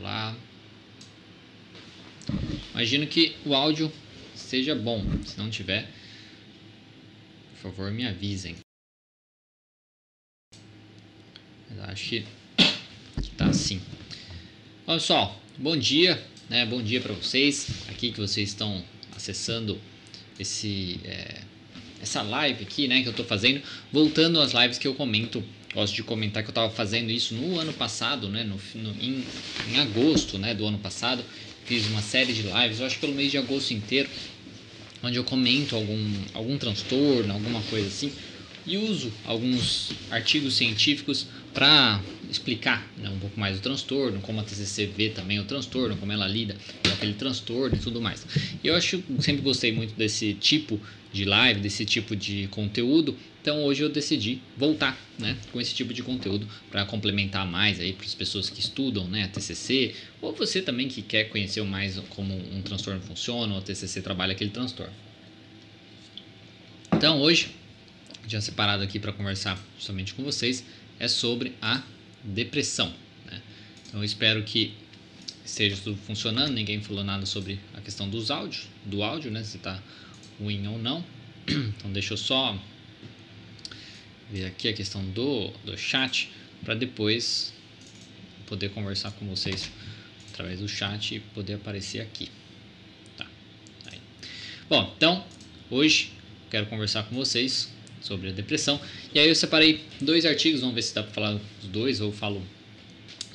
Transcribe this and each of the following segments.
lá. Imagino que o áudio seja bom. Se não tiver, por favor, me avisem. Mas acho que tá assim. Bom, pessoal, bom dia, né? Bom dia para vocês. Aqui que vocês estão acessando esse é, essa live aqui, né, que eu tô fazendo, voltando às lives que eu comento gosto de comentar que eu estava fazendo isso no ano passado, né, no, no em, em, agosto né, do ano passado. Fiz uma série de lives, eu acho pelo mês de agosto inteiro, onde eu comento algum, algum transtorno, alguma coisa assim, e uso alguns artigos científicos para explicar né, um pouco mais o transtorno, como a TCC vê também o transtorno, como ela lida com aquele transtorno e tudo mais. E eu acho, sempre gostei muito desse tipo de live, desse tipo de conteúdo, então hoje eu decidi voltar né, com esse tipo de conteúdo para complementar mais aí para as pessoas que estudam né, a TCC, ou você também que quer conhecer mais como um transtorno funciona, ou a TCC trabalha aquele transtorno. Então hoje, já separado aqui para conversar justamente com vocês, é sobre a depressão. Né? Então eu espero que esteja tudo funcionando, ninguém falou nada sobre a questão dos áudios, do áudio, né, se está ruim ou não. Então deixa eu só ver aqui a questão do, do chat para depois poder conversar com vocês através do chat e poder aparecer aqui. Tá. Aí. Bom, então hoje quero conversar com vocês sobre a depressão. E aí eu separei dois artigos, vamos ver se dá para falar dos dois ou falo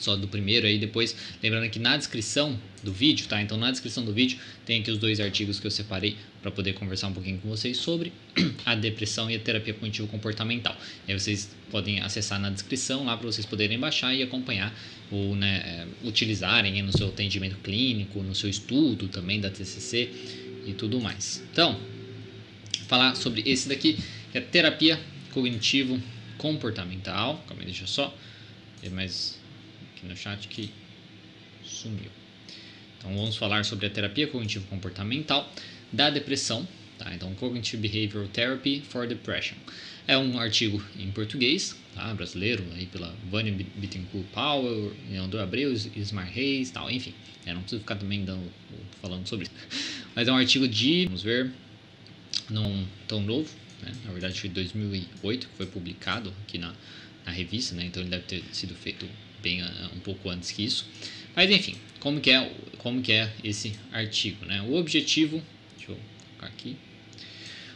só do primeiro aí depois. Lembrando que na descrição do vídeo, tá? Então na descrição do vídeo tem aqui os dois artigos que eu separei para poder conversar um pouquinho com vocês sobre a depressão e a terapia cognitivo comportamental. E aí vocês podem acessar na descrição lá para vocês poderem baixar e acompanhar ou né, é, utilizarem no seu atendimento clínico, no seu estudo também da TCC e tudo mais. Então, falar sobre esse daqui, que é terapia cognitivo comportamental. Calma aí, deixa só ver mais aqui no chat que sumiu. Então vamos falar sobre a terapia cognitivo comportamental da depressão, tá? Então Cognitive Behavioral Therapy for Depression. É um artigo em português, tá? brasileiro, aí pela Vânia Bittencourt Powell, Leandro Abreu, Ismar Reis, tal, enfim. É, não preciso ficar também dando, falando sobre isso. Mas é um artigo de, vamos ver, não tão novo, né? na verdade foi 2008 que foi publicado aqui na, na revista, né? então ele deve ter sido feito bem uh, um pouco antes que isso. Mas enfim, como que é, como que é esse artigo, né? O objetivo, deixa eu colocar aqui.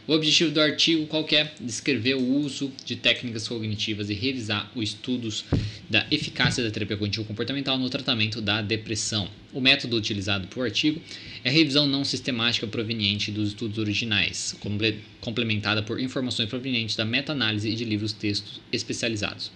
O objetivo do artigo qual é? Descrever o uso de técnicas cognitivas e revisar os estudos da eficácia da terapia cognitivo comportamental no tratamento da depressão. O método utilizado para o artigo é a revisão não sistemática proveniente dos estudos originais, complementada por informações provenientes da meta-análise e de livros textos especializados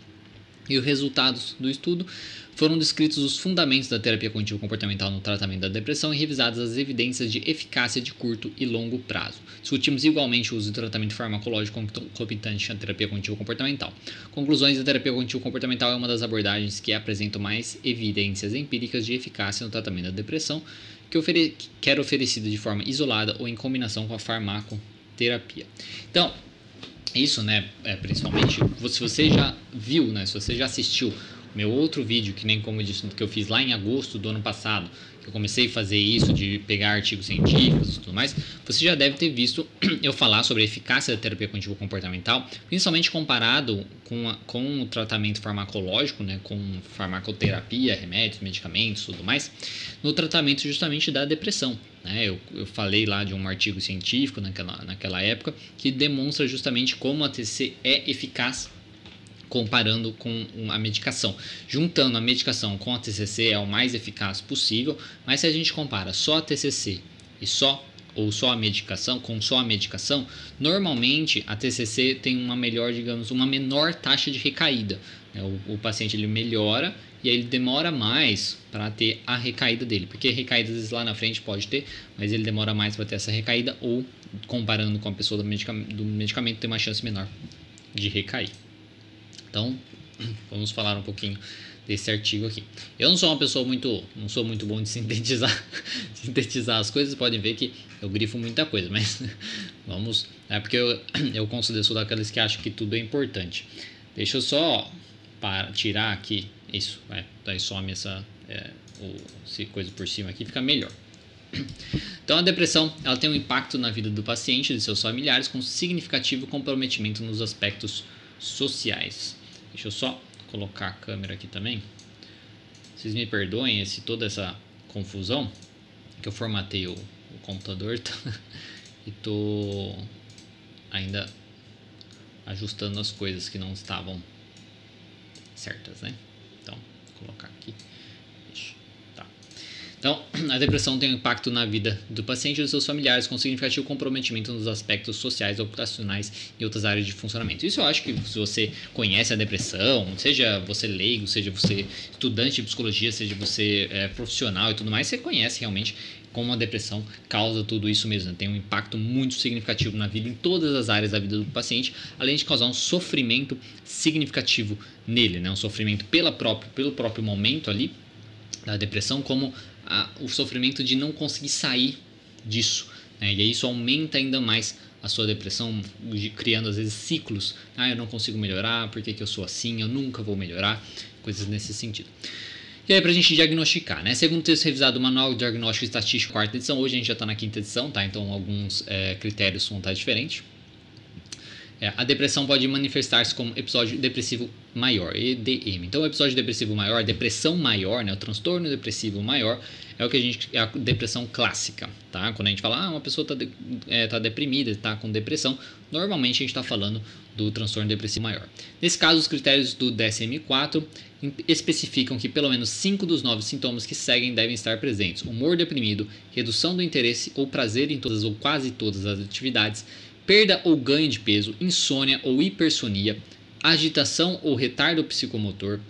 e os resultados do estudo foram descritos os fundamentos da terapia cognitivo comportamental no tratamento da depressão e revisadas as evidências de eficácia de curto e longo prazo. Discutimos igualmente o uso do tratamento farmacológico concomitante à terapia cognitivo comportamental. Conclusões da terapia cognitivo comportamental é uma das abordagens que apresentam mais evidências empíricas de eficácia no tratamento da depressão, que, ofere que era oferecida de forma isolada ou em combinação com a farmacoterapia. Então, isso, né, é, principalmente, se você já viu, né, se você já assistiu meu outro vídeo, que nem como eu disse, que eu fiz lá em agosto do ano passado, eu comecei a fazer isso de pegar artigos científicos e tudo mais, você já deve ter visto eu falar sobre a eficácia da terapia cognitivo comportamental, principalmente comparado com, a, com o tratamento farmacológico, né, com farmacoterapia, remédios, medicamentos, tudo mais, no tratamento justamente da depressão. Né? Eu, eu falei lá de um artigo científico naquela, naquela época que demonstra justamente como a TC é eficaz comparando com a medicação. Juntando a medicação com a TCC é o mais eficaz possível, mas se a gente compara só a TCC e só ou só a medicação, com só a medicação, normalmente a TCC tem uma melhor, digamos, uma menor taxa de recaída. Né? O, o paciente ele melhora e aí ele demora mais para ter a recaída dele, porque recaída às vezes lá na frente pode ter, mas ele demora mais para ter essa recaída ou comparando com a pessoa do do medicamento tem uma chance menor de recair. Então, vamos falar um pouquinho desse artigo aqui. Eu não sou uma pessoa muito, não sou muito bom de sintetizar, sintetizar as coisas, podem ver que eu grifo muita coisa, mas vamos, é porque eu, eu considero sou daqueles que acham que tudo é importante. Deixa eu só para tirar aqui isso, daí some essa é, ou se coisa por cima aqui, fica melhor. Então, a depressão ela tem um impacto na vida do paciente e de seus familiares com significativo comprometimento nos aspectos sociais. Deixa eu só colocar a câmera aqui também. Vocês me perdoem esse, toda essa confusão, que eu formatei o, o computador tá? e tô ainda ajustando as coisas que não estavam certas, né? Então, vou colocar aqui. Então, a depressão tem um impacto na vida do paciente e dos seus familiares, com significativo comprometimento nos aspectos sociais, ocupacionais e outras áreas de funcionamento. Isso eu acho que se você conhece a depressão, seja você leigo, seja você estudante de psicologia, seja você é, profissional e tudo mais, você conhece realmente como a depressão causa tudo isso mesmo. Né? Tem um impacto muito significativo na vida, em todas as áreas da vida do paciente, além de causar um sofrimento significativo nele, né? um sofrimento pela própria, pelo próprio momento ali da depressão, como a, o sofrimento de não conseguir sair disso. Né? E aí isso aumenta ainda mais a sua depressão, criando às vezes ciclos. Ah, eu não consigo melhorar, por que, que eu sou assim, eu nunca vou melhorar, coisas nesse sentido. E aí, para a gente diagnosticar, né? Segundo o texto revisado do Manual Diagnóstico Estatístico, quarta edição, hoje a gente já está na quinta edição, tá? Então, alguns é, critérios vão estar diferentes. É, a depressão pode manifestar-se como episódio depressivo maior, EDM. Então, o episódio depressivo maior, depressão maior, né? O transtorno depressivo maior é o que a gente é a depressão clássica, tá? Quando a gente fala, ah, uma pessoa está de, é, tá deprimida, está com depressão, normalmente a gente está falando do transtorno depressivo maior. Nesse caso, os critérios do DSM-4 especificam que pelo menos 5 dos 9 sintomas que seguem devem estar presentes: humor deprimido, redução do interesse ou prazer em todas ou quase todas as atividades, perda ou ganho de peso, insônia ou hipersonia, agitação ou retardo psicomotor,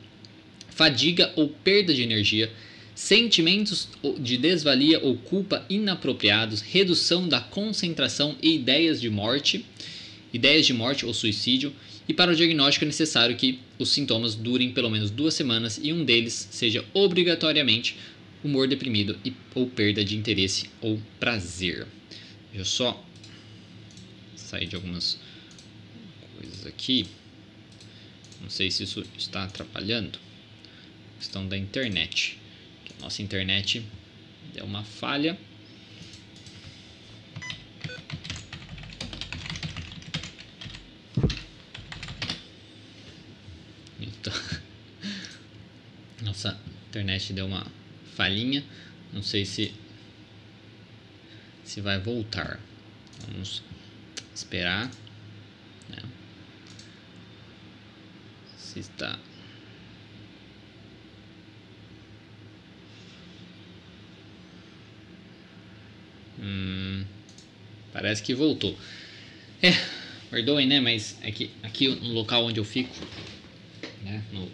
fadiga ou perda de energia, sentimentos de desvalia ou culpa inapropriados, redução da concentração e ideias de morte, ideias de morte ou suicídio, e para o diagnóstico é necessário que os sintomas durem pelo menos duas semanas e um deles seja obrigatoriamente humor deprimido e, ou perda de interesse ou prazer. Deixa eu só sair de algumas coisas aqui. Não sei se isso está atrapalhando. A questão da internet. A nossa internet deu uma falha. Então, nossa internet deu uma falhinha. Não sei se se vai voltar. Vamos esperar. Né? Se está Hum, parece que voltou. É, perdoem, né? Mas é que aqui no local onde eu fico, né? No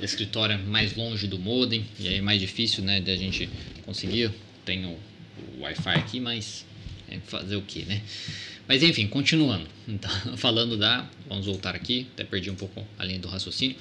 escritório mais longe do modem, e aí é mais difícil, né? De a gente conseguir. Tenho o Wi-Fi aqui, mas fazer o que, né? Mas enfim, continuando. Então, falando da. Vamos voltar aqui, até perdi um pouco a linha do raciocínio.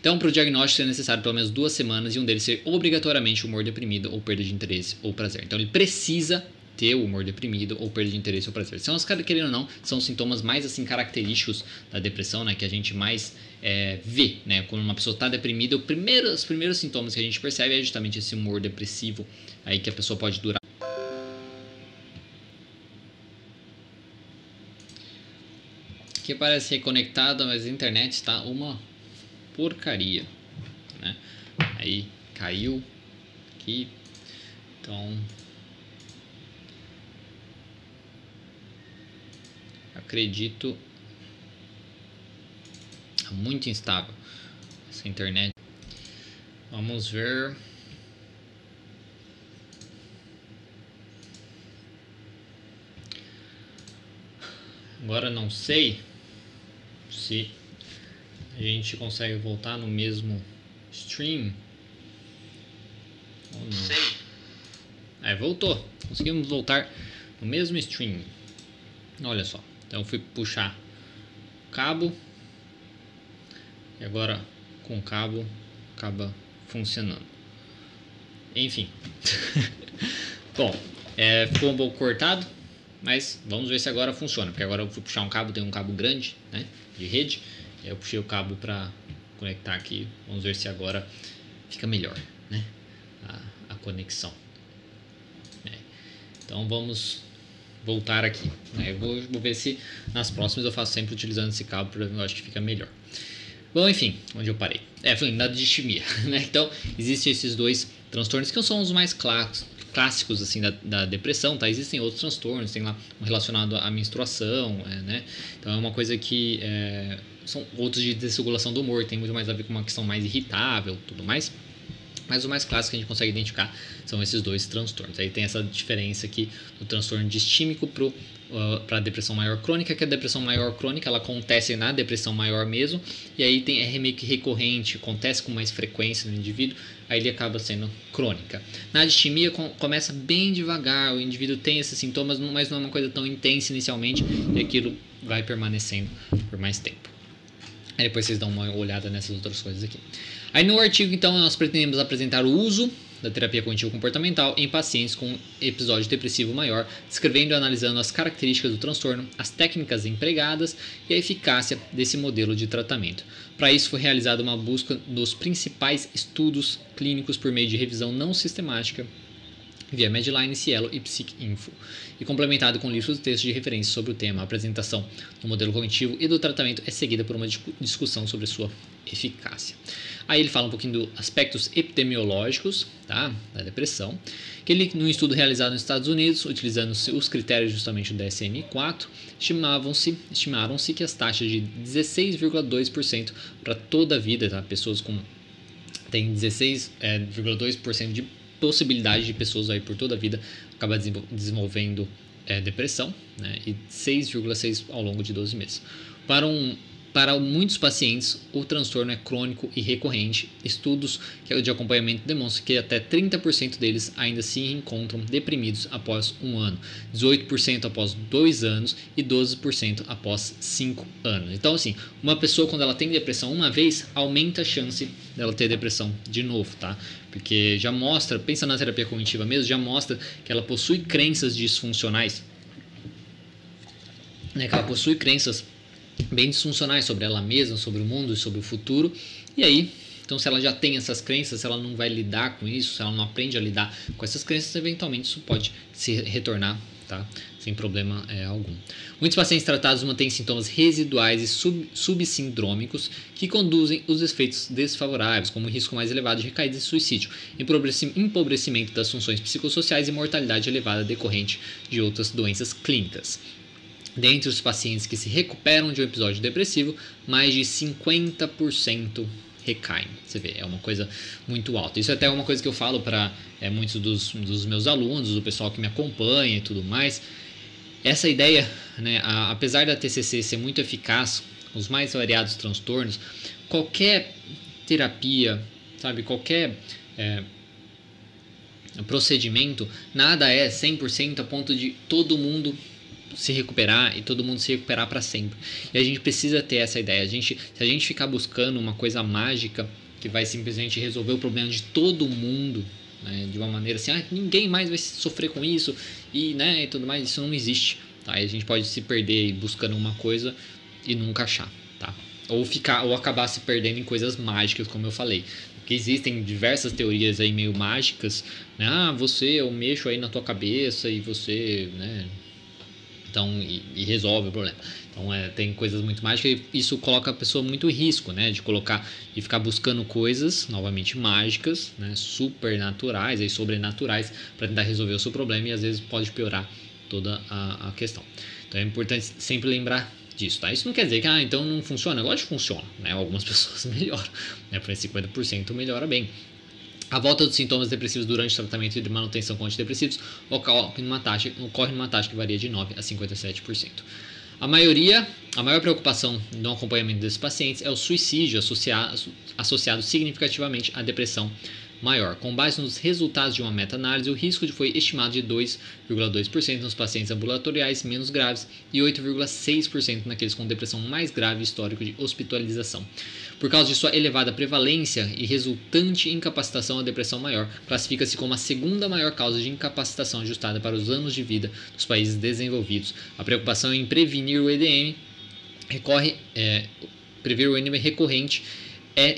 Então, para o diagnóstico é necessário pelo menos duas semanas e um deles ser obrigatoriamente humor deprimido ou perda de interesse ou prazer. Então, ele precisa ter o humor deprimido ou perda de interesse ou prazer. São os querendo ou não, são os sintomas mais assim característicos da depressão, né, que a gente mais é, vê, né? Quando uma pessoa está deprimida, primeiro, os primeiros sintomas que a gente percebe é justamente esse humor depressivo aí que a pessoa pode durar. Aqui parece reconectado, mas a internet está uma porcaria, né? Aí caiu aqui, então acredito é muito instável essa internet. Vamos ver. Agora não sei se a gente consegue voltar no mesmo stream ou não. Sei. É, voltou. Conseguimos voltar no mesmo stream. Olha só. Então eu fui puxar o cabo e agora com o cabo acaba funcionando. Enfim. Bom, é, ficou um pouco cortado, mas vamos ver se agora funciona. Porque agora eu fui puxar um cabo, tem um cabo grande né, de rede. Eu puxei o cabo para conectar aqui. Vamos ver se agora fica melhor. Né? conexão. É. Então vamos voltar aqui. Né? Eu vou, vou, ver se nas próximas eu faço sempre utilizando esse cabo, porque eu acho que fica melhor. Bom, enfim, onde eu parei? É, falando da distimia, né? Então, existem esses dois transtornos que são os mais clássicos assim da, da, depressão, tá? Existem outros transtornos, tem lá um relacionado à menstruação, é, né? Então é uma coisa que é, são outros de desregulação do humor, tem muito mais a ver com uma questão mais irritável, tudo mais. Mas o mais clássico que a gente consegue identificar são esses dois transtornos. Aí tem essa diferença aqui do transtorno distímico para depressão maior crônica, que a depressão maior crônica ela acontece na depressão maior mesmo, e aí tem, é meio que recorrente, acontece com mais frequência no indivíduo, aí ele acaba sendo crônica. Na distimia com, começa bem devagar, o indivíduo tem esses sintomas, mas não é uma coisa tão intensa inicialmente, e aquilo vai permanecendo por mais tempo. Aí depois vocês dão uma olhada nessas outras coisas aqui. Aí no artigo, então, nós pretendemos apresentar o uso da terapia cognitivo-comportamental em pacientes com episódio depressivo maior, descrevendo e analisando as características do transtorno, as técnicas empregadas e a eficácia desse modelo de tratamento. Para isso, foi realizada uma busca dos principais estudos clínicos por meio de revisão não sistemática via Medline, Cielo e PsycInfo, e complementado com livros de texto de referência sobre o tema. A apresentação do modelo cognitivo e do tratamento é seguida por uma discussão sobre sua eficácia. Aí ele fala um pouquinho dos aspectos epidemiológicos tá, da depressão, que ele, num estudo realizado nos Estados Unidos, utilizando os critérios justamente do DSM-4, estimavam-se, estimaram-se que as taxas de 16,2% para toda a vida, tá, pessoas com tem 16,2% é, de possibilidade de pessoas aí por toda a vida acabar desenvolvendo é, depressão, né, e 6,6% ao longo de 12 meses. Para um para muitos pacientes, o transtorno é crônico e recorrente. Estudos de acompanhamento demonstram que até 30% deles ainda se encontram deprimidos após um ano, 18% após dois anos e 12% após cinco anos. Então, assim, uma pessoa quando ela tem depressão uma vez, aumenta a chance dela ter depressão de novo, tá? Porque já mostra, pensa na terapia cognitiva mesmo, já mostra que ela possui crenças disfuncionais, né? Que ela possui crenças bem disfuncionais sobre ela mesma, sobre o mundo e sobre o futuro. E aí, então se ela já tem essas crenças, se ela não vai lidar com isso, se ela não aprende a lidar com essas crenças, eventualmente isso pode se retornar, tá? Sem problema é, algum. Muitos pacientes tratados mantêm sintomas residuais e sub, subsindrômicos que conduzem os efeitos desfavoráveis, como risco mais elevado de recaída e suicídio, empobrecimento das funções psicossociais e mortalidade elevada decorrente de outras doenças clínicas. Dentre os pacientes que se recuperam de um episódio depressivo, mais de 50% recaem. Você vê, é uma coisa muito alta. Isso é até uma coisa que eu falo para é, muitos dos, dos, meus alunos, do pessoal que me acompanha e tudo mais. Essa ideia, né, a, apesar da TCC ser muito eficaz, os mais variados transtornos, qualquer terapia, sabe, qualquer é, procedimento, nada é 100% a ponto de todo mundo se recuperar e todo mundo se recuperar para sempre. E a gente precisa ter essa ideia. A gente, se a gente ficar buscando uma coisa mágica que vai simplesmente resolver o problema de todo mundo, né, de uma maneira assim, ah, ninguém mais vai sofrer com isso e, né, e tudo mais, isso não existe. Tá? E a gente pode se perder buscando uma coisa e nunca achar, tá? Ou ficar ou acabar se perdendo em coisas mágicas, como eu falei. Porque existem diversas teorias aí meio mágicas, né? Ah, você, eu mexo aí na tua cabeça e você, né, então, e, e resolve o problema. Então, é, tem coisas muito mágicas e isso coloca a pessoa muito em risco, né? De colocar e ficar buscando coisas, novamente, mágicas, né? Supernaturais e sobrenaturais para tentar resolver o seu problema e às vezes pode piorar toda a, a questão. Então, é importante sempre lembrar disso, tá? Isso não quer dizer que, ah, então não funciona. Lógico que funciona, né? Algumas pessoas melhoram, né? Para 50% melhora bem. A volta dos sintomas depressivos durante o tratamento de manutenção com antidepressivos ocorre numa taxa, ocorre numa taxa que varia de 9 a 57%. A maioria, a maior preocupação no acompanhamento desses pacientes é o suicídio associado, associado significativamente à depressão maior. Com base nos resultados de uma meta-análise, o risco foi estimado de 2,2% nos pacientes ambulatoriais menos graves e 8,6% naqueles com depressão mais grave e histórico de hospitalização. Por causa de sua elevada prevalência e resultante incapacitação, a depressão maior classifica-se como a segunda maior causa de incapacitação ajustada para os anos de vida dos países desenvolvidos. A preocupação em prevenir o EDM recorre, é, prever o EDM recorrente é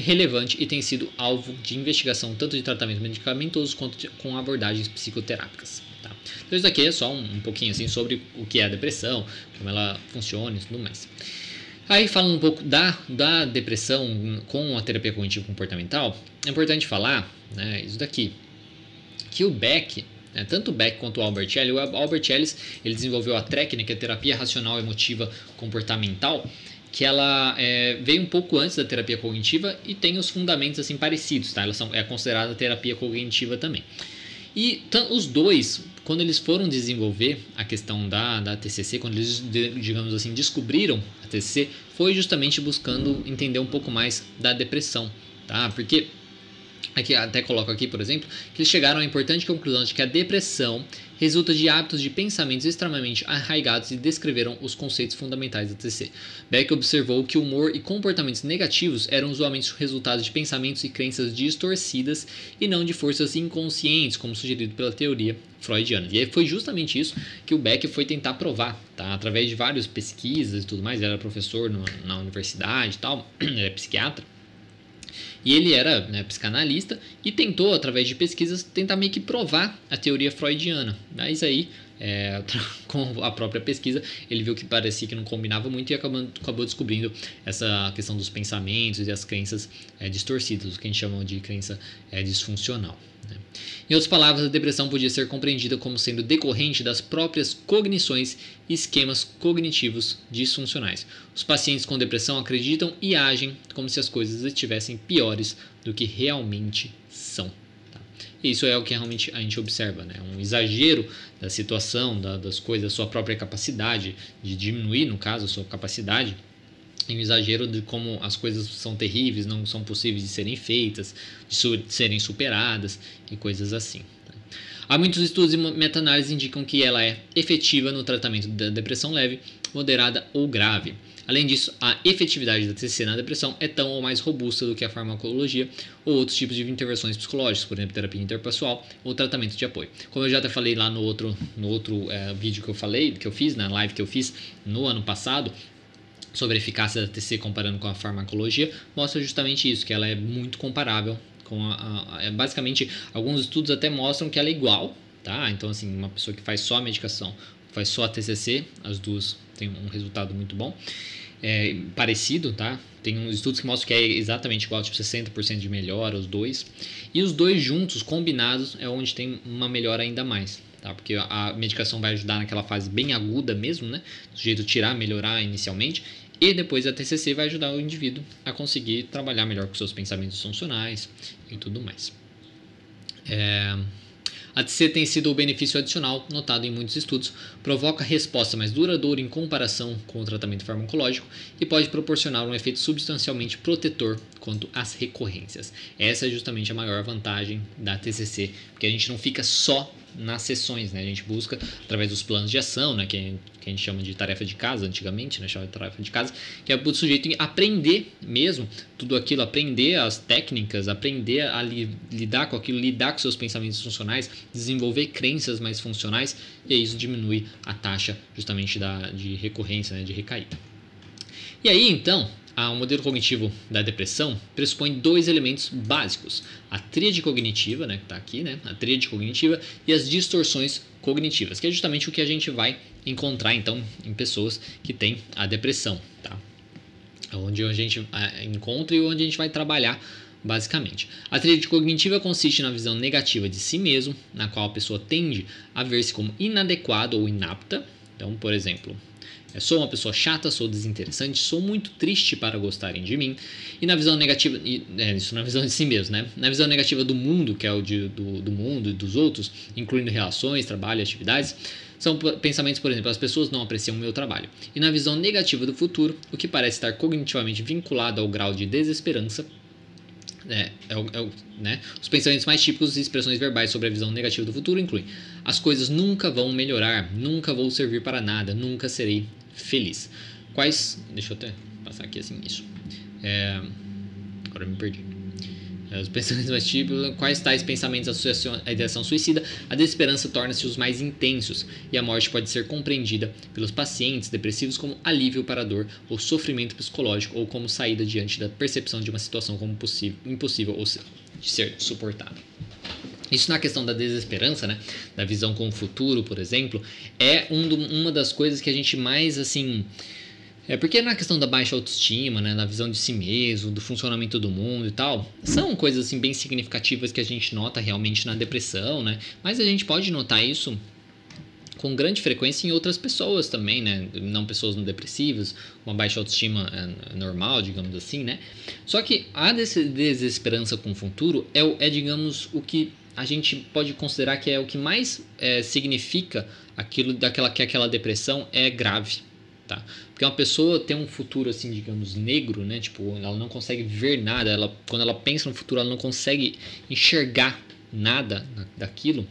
relevante e tem sido alvo de investigação tanto de tratamento medicamentoso quanto de, com abordagens psicoterápicas. Tá? Então isso aqui é só um, um, pouquinho assim sobre o que é a depressão, como ela funciona e tudo mais. Aí falando um pouco da, da depressão com a terapia cognitivo comportamental, é importante falar né, isso daqui, que o Beck né, tanto o Beck quanto o Albert Ellis, o Albert Ellis ele desenvolveu a técnica, a terapia racional emotiva comportamental, que ela é, veio um pouco antes da terapia cognitiva e tem os fundamentos assim parecidos, tá? Ela são, é considerada terapia cognitiva também. E os dois, quando eles foram desenvolver a questão da, da TCC, quando eles, digamos assim, descobriram a TCC, foi justamente buscando entender um pouco mais da depressão, tá? Porque aqui até coloco aqui, por exemplo, que eles chegaram à importante conclusão de que a depressão resulta de hábitos de pensamentos extremamente arraigados e descreveram os conceitos fundamentais da TC. Beck observou que humor e comportamentos negativos eram usualmente resultados de pensamentos e crenças distorcidas e não de forças inconscientes, como sugerido pela teoria freudiana. E foi justamente isso que o Beck foi tentar provar, tá? através de várias pesquisas e tudo mais. Ele era professor na universidade e tal, ele é psiquiatra. E ele era né, psicanalista e tentou, através de pesquisas, tentar meio que provar a teoria freudiana. Mas aí, é, com a própria pesquisa, ele viu que parecia que não combinava muito e acabou, acabou descobrindo essa questão dos pensamentos e as crenças é, distorcidas, o que a gente chama de crença é, disfuncional. Né? Em outras palavras, a depressão podia ser compreendida como sendo decorrente das próprias cognições e esquemas cognitivos disfuncionais. Os pacientes com depressão acreditam e agem como se as coisas estivessem piores do que realmente são. Isso é o que realmente a gente observa, né? um exagero da situação, da, das coisas, da sua própria capacidade de diminuir, no caso, a sua capacidade um exagero de como as coisas são terríveis, não são possíveis de serem feitas, de, su de serem superadas e coisas assim. Há muitos estudos e meta-análises indicam que ela é efetiva no tratamento da depressão leve, moderada ou grave. Além disso, a efetividade da TCC na depressão é tão ou mais robusta do que a farmacologia ou outros tipos de intervenções psicológicas, por exemplo, terapia interpessoal ou tratamento de apoio. Como eu já até falei lá no outro, no outro é, vídeo que eu falei, que eu fiz, na live que eu fiz no ano passado, sobre a eficácia da TC comparando com a farmacologia mostra justamente isso, que ela é muito comparável com a, a, é, basicamente alguns estudos até mostram que ela é igual, tá? Então assim, uma pessoa que faz só a medicação, faz só a TCC, as duas têm um resultado muito bom. É, parecido, tá? Tem uns estudos que mostram que é exatamente igual, tipo 60% de melhora, os dois. E os dois juntos, combinados, é onde tem uma melhora ainda mais, tá? Porque a medicação vai ajudar naquela fase bem aguda mesmo, né? Do jeito tirar, melhorar inicialmente. E depois a TCC vai ajudar o indivíduo a conseguir trabalhar melhor com seus pensamentos funcionais e tudo mais. É... A TCC tem sido o benefício adicional notado em muitos estudos, provoca resposta mais duradoura em comparação com o tratamento farmacológico e pode proporcionar um efeito substancialmente protetor quanto às recorrências. Essa é justamente a maior vantagem da TCC, porque a gente não fica só nas sessões, né? A gente busca através dos planos de ação, né? Que, que a gente chama de tarefa de casa antigamente, né? Chama de tarefa de casa, que é o sujeito aprender mesmo tudo aquilo, aprender as técnicas, aprender a li, lidar com aquilo, lidar com seus pensamentos funcionais, desenvolver crenças mais funcionais e isso diminui a taxa justamente da, de recorrência, né? De recaída. E aí então o modelo cognitivo da depressão pressupõe dois elementos básicos: a tríade cognitiva, né, que está aqui, né, a tríade cognitiva e as distorções cognitivas, que é justamente o que a gente vai encontrar então em pessoas que têm a depressão, tá? Onde a gente encontra e onde a gente vai trabalhar basicamente. A tríade cognitiva consiste na visão negativa de si mesmo, na qual a pessoa tende a ver-se como inadequada ou inapta. Então, por exemplo, sou uma pessoa chata, sou desinteressante, sou muito triste para gostarem de mim. E na visão negativa, é, isso na visão de si mesmo, né? Na visão negativa do mundo, que é o de, do, do mundo e dos outros, incluindo relações, trabalho e atividades, são pensamentos, por exemplo, as pessoas não apreciam o meu trabalho. E na visão negativa do futuro, o que parece estar cognitivamente vinculado ao grau de desesperança, é, é, é, né? Os pensamentos mais típicos e expressões verbais sobre a visão negativa do futuro incluem: as coisas nunca vão melhorar, nunca vou servir para nada, nunca serei feliz. Quais. Deixa eu até passar aqui assim, isso. É, agora eu me perdi. É, os pensamentos mais típicos, quais tais pensamentos associam a ideação suicida, a desesperança torna-se os mais intensos e a morte pode ser compreendida pelos pacientes depressivos como alívio para a dor ou sofrimento psicológico ou como saída diante da percepção de uma situação como possível, impossível ou de ser suportada. Isso na questão da desesperança, né? Da visão com o futuro, por exemplo, é um do, uma das coisas que a gente mais assim é porque na questão da baixa autoestima, né, na visão de si mesmo, do funcionamento do mundo e tal, são coisas assim bem significativas que a gente nota realmente na depressão, né? Mas a gente pode notar isso com grande frequência em outras pessoas também, né? Não pessoas não depressivas, uma baixa autoestima é, normal, digamos assim, né? Só que a desesperança com o futuro é, é digamos, o que a gente pode considerar que é o que mais é, significa aquilo daquela que aquela depressão é grave, tá? Porque uma pessoa tem um futuro assim, digamos, negro, né? Tipo, ela não consegue ver nada, ela quando ela pensa no futuro, ela não consegue enxergar nada daquilo.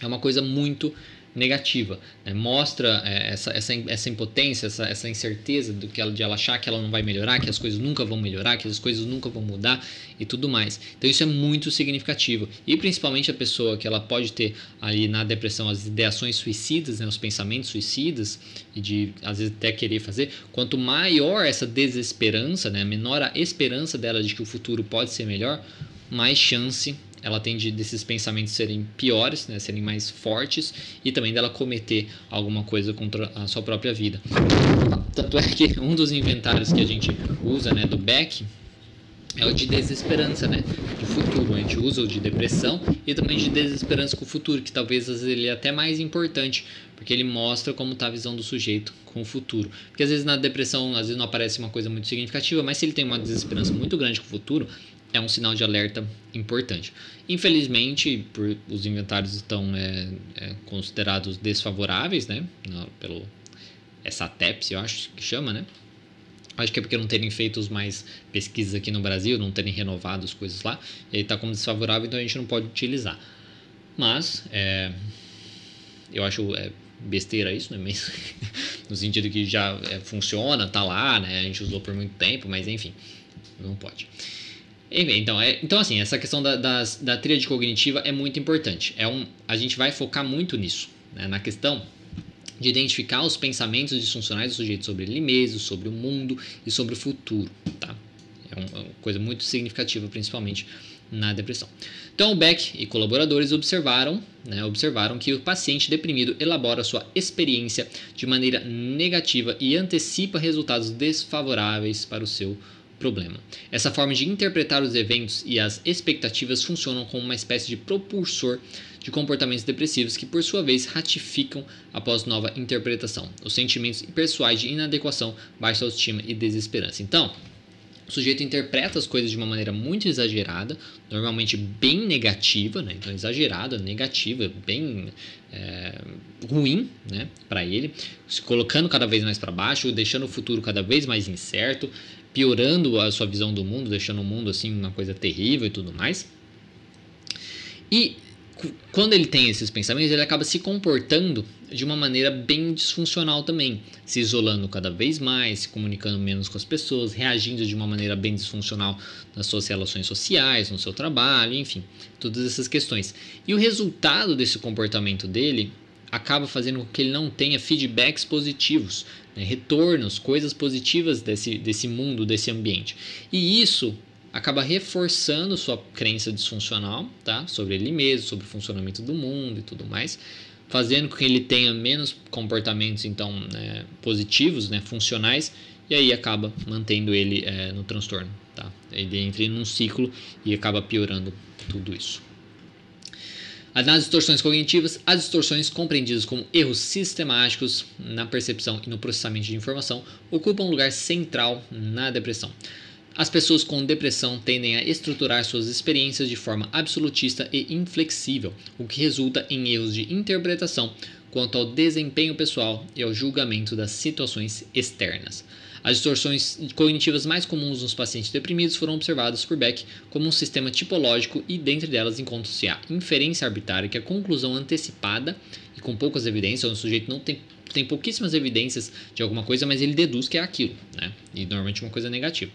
É uma coisa muito negativa. Né? Mostra é, essa, essa, essa impotência, essa, essa incerteza do que ela, de ela achar que ela não vai melhorar, que as coisas nunca vão melhorar, que as coisas nunca vão mudar e tudo mais. Então isso é muito significativo. E principalmente a pessoa que ela pode ter ali na depressão as ideações suicidas, né? os pensamentos suicidas e de às vezes até querer fazer, quanto maior essa desesperança, né? menor a esperança dela de que o futuro pode ser melhor, mais chance ela tem de, desses pensamentos serem piores, né, serem mais fortes e também dela cometer alguma coisa contra a sua própria vida. Tanto é que um dos inventários que a gente usa, né, do Beck, é o de desesperança, né? De futuro. A gente usa o de depressão e também de desesperança com o futuro, que talvez ele é até mais importante, porque ele mostra como está a visão do sujeito com o futuro. Porque às vezes na depressão, às vezes não aparece uma coisa muito significativa, mas se ele tem uma desesperança muito grande com o futuro, é um sinal de alerta importante. Infelizmente, por, os inventários estão é, é, considerados desfavoráveis, né? pelo essa TEPS, eu acho que chama, né? Acho que é porque não terem feito mais pesquisas aqui no Brasil, não terem renovado as coisas lá, e aí está como desfavorável, então a gente não pode utilizar. Mas, é, eu acho é, besteira isso, né? Mas, no sentido que já é, funciona, tá lá, né? A gente usou por muito tempo, mas enfim, não pode. Então, é, então, assim, essa questão da, das, da tríade cognitiva é muito importante. É um, a gente vai focar muito nisso, né, na questão de identificar os pensamentos disfuncionais do sujeito sobre ele mesmo, sobre o mundo e sobre o futuro. Tá? É, é uma coisa muito significativa, principalmente na depressão. Então, Beck e colaboradores observaram, né, observaram que o paciente deprimido elabora sua experiência de maneira negativa e antecipa resultados desfavoráveis para o seu problema. Essa forma de interpretar os eventos e as expectativas funcionam como uma espécie de propulsor de comportamentos depressivos que, por sua vez, ratificam após nova interpretação os sentimentos pessoais de inadequação, baixa autoestima e desesperança. Então, o sujeito interpreta as coisas de uma maneira muito exagerada, normalmente bem negativa, né? então exagerada, negativa, bem é, ruim né? para ele, se colocando cada vez mais para baixo, deixando o futuro cada vez mais incerto, piorando a sua visão do mundo, deixando o mundo assim uma coisa terrível e tudo mais. E quando ele tem esses pensamentos, ele acaba se comportando de uma maneira bem disfuncional também, se isolando cada vez mais, se comunicando menos com as pessoas, reagindo de uma maneira bem disfuncional nas suas relações sociais, no seu trabalho, enfim, todas essas questões. E o resultado desse comportamento dele acaba fazendo com que ele não tenha feedbacks positivos, né, retornos, coisas positivas desse, desse mundo, desse ambiente. E isso acaba reforçando sua crença disfuncional tá, sobre ele mesmo, sobre o funcionamento do mundo e tudo mais, fazendo com que ele tenha menos comportamentos então né, positivos, né, funcionais, e aí acaba mantendo ele é, no transtorno. Tá? Ele entra num ciclo e acaba piorando tudo isso. Nas distorções cognitivas, as distorções compreendidas como erros sistemáticos na percepção e no processamento de informação ocupam um lugar central na depressão. As pessoas com depressão tendem a estruturar suas experiências de forma absolutista e inflexível, o que resulta em erros de interpretação quanto ao desempenho pessoal e ao julgamento das situações externas. As distorções cognitivas mais comuns nos pacientes deprimidos foram observadas por Beck como um sistema tipológico e, dentre delas, encontra-se a inferência arbitrária, que é a conclusão antecipada e com poucas evidências, o sujeito não tem, tem pouquíssimas evidências de alguma coisa, mas ele deduz que é aquilo, né? e normalmente uma coisa negativa.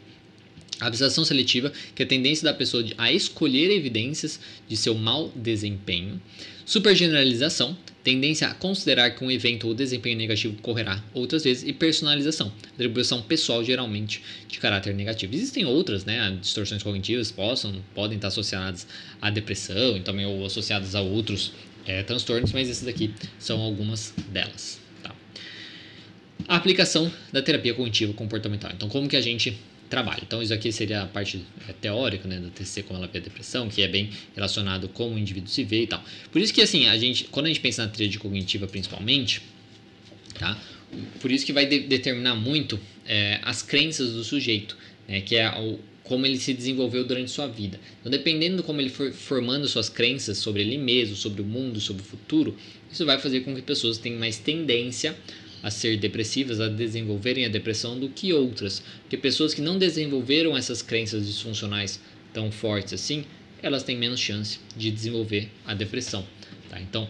Abstração seletiva, que é a tendência da pessoa a escolher evidências de seu mau desempenho. Supergeneralização, tendência a considerar que um evento ou desempenho negativo ocorrerá outras vezes. E personalização, atribuição pessoal geralmente de caráter negativo. Existem outras, né? Distorções cognitivas possam, podem estar associadas à depressão e também ou associadas a outros é, transtornos, mas essas daqui são algumas delas. Tá? A aplicação da terapia cognitiva comportamental. Então, como que a gente trabalho. Então, isso aqui seria a parte é, teórica né, da TCC, como ela vê a depressão, que é bem relacionado com o indivíduo se vê e tal. Por isso que, assim, a gente, quando a gente pensa na tríade cognitiva principalmente, tá? Por isso que vai de determinar muito é, as crenças do sujeito, né, que é o, como ele se desenvolveu durante sua vida. Então, dependendo de como ele for formando suas crenças sobre ele mesmo, sobre o mundo, sobre o futuro, isso vai fazer com que pessoas tenham mais tendência a ser depressivas, a desenvolverem a depressão do que outras. Porque pessoas que não desenvolveram essas crenças disfuncionais tão fortes assim, elas têm menos chance de desenvolver a depressão. Tá? Então,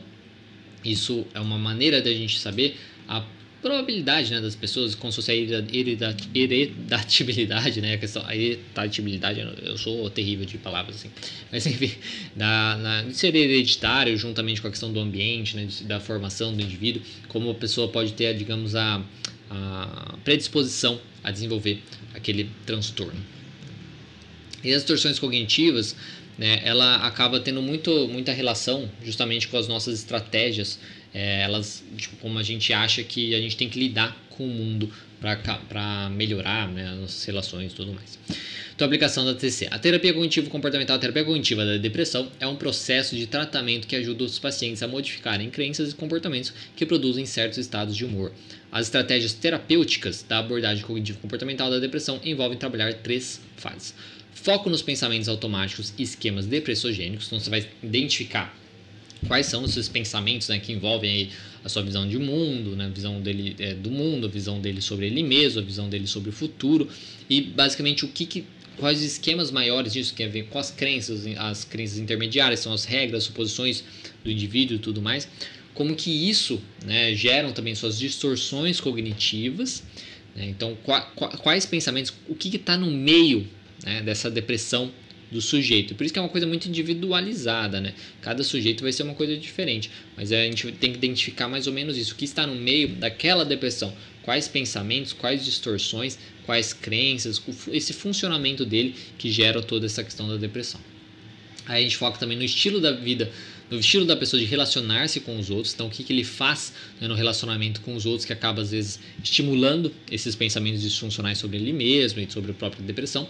isso é uma maneira da gente saber a probabilidade né, das pessoas com sua hereditabilidade, né, a questão, a hereditabilidade, eu sou terrível de palavras assim, mas enfim, da, na, de ser hereditário juntamente com a questão do ambiente, né, da formação do indivíduo, como a pessoa pode ter, digamos, a, a predisposição a desenvolver aquele transtorno. E as distorções cognitivas, né, ela acaba tendo muito, muita relação justamente com as nossas estratégias é, elas, tipo, como a gente acha que a gente tem que lidar com o mundo para melhorar né, as relações e tudo mais. Então, aplicação da TC. A terapia cognitivo-comportamental, a terapia cognitiva da depressão é um processo de tratamento que ajuda os pacientes a modificarem crenças e comportamentos que produzem certos estados de humor. As estratégias terapêuticas da abordagem cognitivo-comportamental da depressão envolvem trabalhar três fases. Foco nos pensamentos automáticos e esquemas depressogênicos, então você vai identificar quais são esses pensamentos né, que envolvem a sua visão de mundo, né, a visão dele é, do mundo, a visão dele sobre ele mesmo, a visão dele sobre o futuro e basicamente o que, que quais os esquemas maiores disso que a ver com as crenças, as crenças intermediárias, são as regras, suposições do indivíduo e tudo mais, como que isso né, geram também suas distorções cognitivas. Né, então, qua, qua, quais pensamentos, o que está no meio né, dessa depressão do sujeito. Por isso que é uma coisa muito individualizada, né? Cada sujeito vai ser uma coisa diferente. Mas a gente tem que identificar mais ou menos isso. O que está no meio daquela depressão? Quais pensamentos, quais distorções, quais crenças, esse funcionamento dele que gera toda essa questão da depressão. Aí a gente foca também no estilo da vida, no estilo da pessoa de relacionar-se com os outros. Então, o que, que ele faz né, no relacionamento com os outros que acaba, às vezes, estimulando esses pensamentos disfuncionais sobre ele mesmo e sobre a própria depressão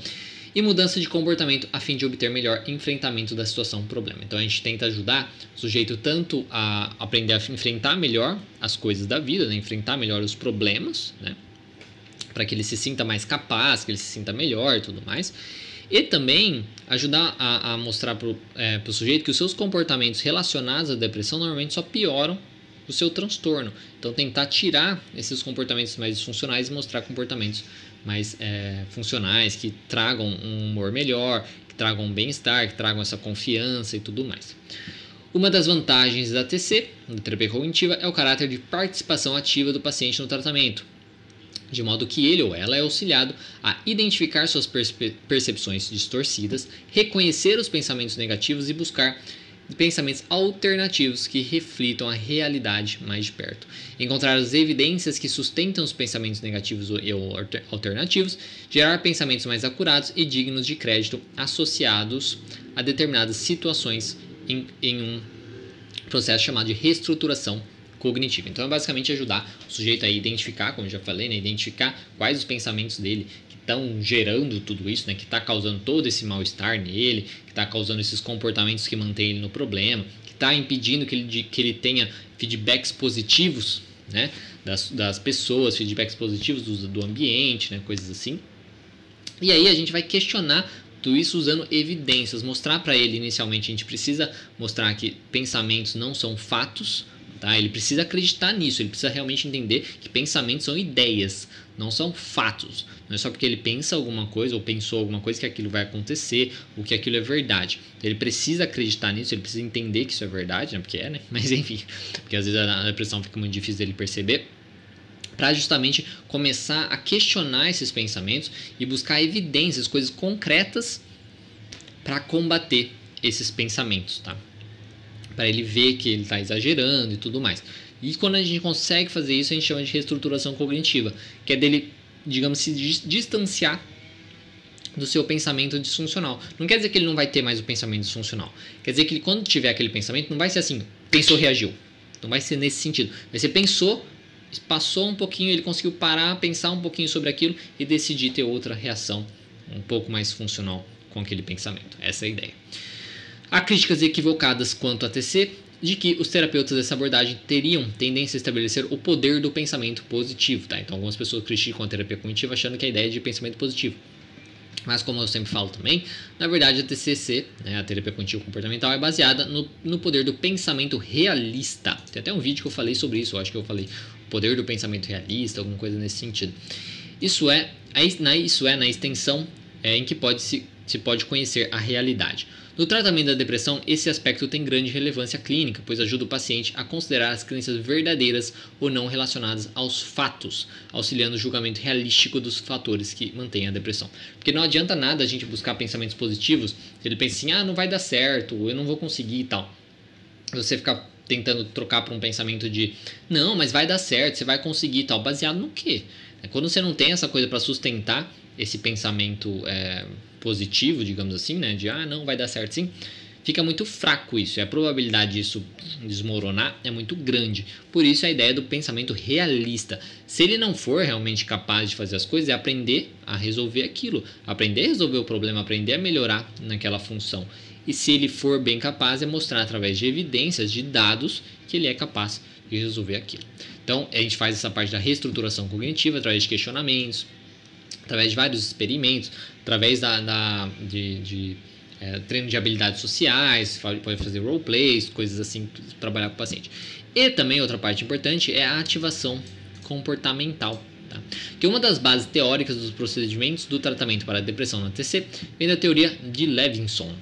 e mudança de comportamento a fim de obter melhor enfrentamento da situação problema. Então a gente tenta ajudar o sujeito tanto a aprender a enfrentar melhor as coisas da vida, né? enfrentar melhor os problemas, né? para que ele se sinta mais capaz, que ele se sinta melhor e tudo mais. E também ajudar a, a mostrar para o é, sujeito que os seus comportamentos relacionados à depressão normalmente só pioram o seu transtorno. Então, tentar tirar esses comportamentos mais disfuncionais e mostrar comportamentos mais é, funcionais, que tragam um humor melhor, que tragam um bem-estar, que tragam essa confiança e tudo mais. Uma das vantagens da TC, da terapia cognitiva, é o caráter de participação ativa do paciente no tratamento, de modo que ele ou ela é auxiliado a identificar suas percepções distorcidas, reconhecer os pensamentos negativos e buscar pensamentos alternativos que reflitam a realidade mais de perto. Encontrar as evidências que sustentam os pensamentos negativos ou alternativos, gerar pensamentos mais acurados e dignos de crédito associados a determinadas situações em, em um processo chamado de reestruturação cognitiva. Então é basicamente ajudar o sujeito a identificar, como já falei, né, identificar quais os pensamentos dele estão gerando tudo isso, né, que está causando todo esse mal-estar nele, que está causando esses comportamentos que mantêm ele no problema, que está impedindo que ele, que ele tenha feedbacks positivos né, das, das pessoas, feedbacks positivos do, do ambiente, né, coisas assim. E aí a gente vai questionar tudo isso usando evidências, mostrar para ele inicialmente, a gente precisa mostrar que pensamentos não são fatos, Tá? Ele precisa acreditar nisso, ele precisa realmente entender que pensamentos são ideias, não são fatos. Não é só porque ele pensa alguma coisa ou pensou alguma coisa que aquilo vai acontecer ou que aquilo é verdade. Ele precisa acreditar nisso, ele precisa entender que isso é verdade, né? porque é, né? Mas enfim, porque às vezes a depressão fica muito difícil dele perceber para justamente começar a questionar esses pensamentos e buscar evidências, coisas concretas para combater esses pensamentos, tá? Para ele ver que ele está exagerando e tudo mais. E quando a gente consegue fazer isso, a gente chama de reestruturação cognitiva, que é dele, digamos, se distanciar do seu pensamento disfuncional. Não quer dizer que ele não vai ter mais o pensamento disfuncional. Quer dizer que ele, quando tiver aquele pensamento, não vai ser assim, pensou, reagiu. Não vai ser nesse sentido. Ser pensou, passou um pouquinho, ele conseguiu parar, pensar um pouquinho sobre aquilo e decidir ter outra reação um pouco mais funcional com aquele pensamento. Essa é a ideia. Há críticas equivocadas quanto a TC de que os terapeutas dessa abordagem teriam tendência a estabelecer o poder do pensamento positivo. Tá? Então, algumas pessoas criticam a terapia cognitiva achando que a ideia é de pensamento positivo. Mas, como eu sempre falo também, na verdade a TCC, né, a terapia cognitivo comportamental, é baseada no, no poder do pensamento realista. Tem até um vídeo que eu falei sobre isso, eu acho que eu falei o poder do pensamento realista, alguma coisa nesse sentido. Isso é, isso é na extensão é, em que pode se, se pode conhecer a realidade. No tratamento da depressão, esse aspecto tem grande relevância clínica, pois ajuda o paciente a considerar as crenças verdadeiras ou não relacionadas aos fatos, auxiliando o julgamento realístico dos fatores que mantêm a depressão. Porque não adianta nada a gente buscar pensamentos positivos, ele pensa assim, ah, não vai dar certo, eu não vou conseguir e tal. Você ficar tentando trocar para um pensamento de, não, mas vai dar certo, você vai conseguir e tal, baseado no quê? Quando você não tem essa coisa para sustentar esse pensamento é, positivo, digamos assim, né? De ah, não, vai dar certo sim. Fica muito fraco isso, e a probabilidade disso desmoronar é muito grande. Por isso a ideia do pensamento realista. Se ele não for realmente capaz de fazer as coisas, é aprender a resolver aquilo, aprender a resolver o problema, aprender a melhorar naquela função. E se ele for bem capaz, é mostrar através de evidências, de dados, que ele é capaz de resolver aquilo. Então, a gente faz essa parte da reestruturação cognitiva através de questionamentos, através de vários experimentos, através da, da de, de é, treino de habilidades sociais, pode fazer roleplays, coisas assim, trabalhar com o paciente. E também outra parte importante é a ativação comportamental. Tá? Que uma das bases teóricas dos procedimentos do tratamento para a depressão na TC vem da teoria de Levinson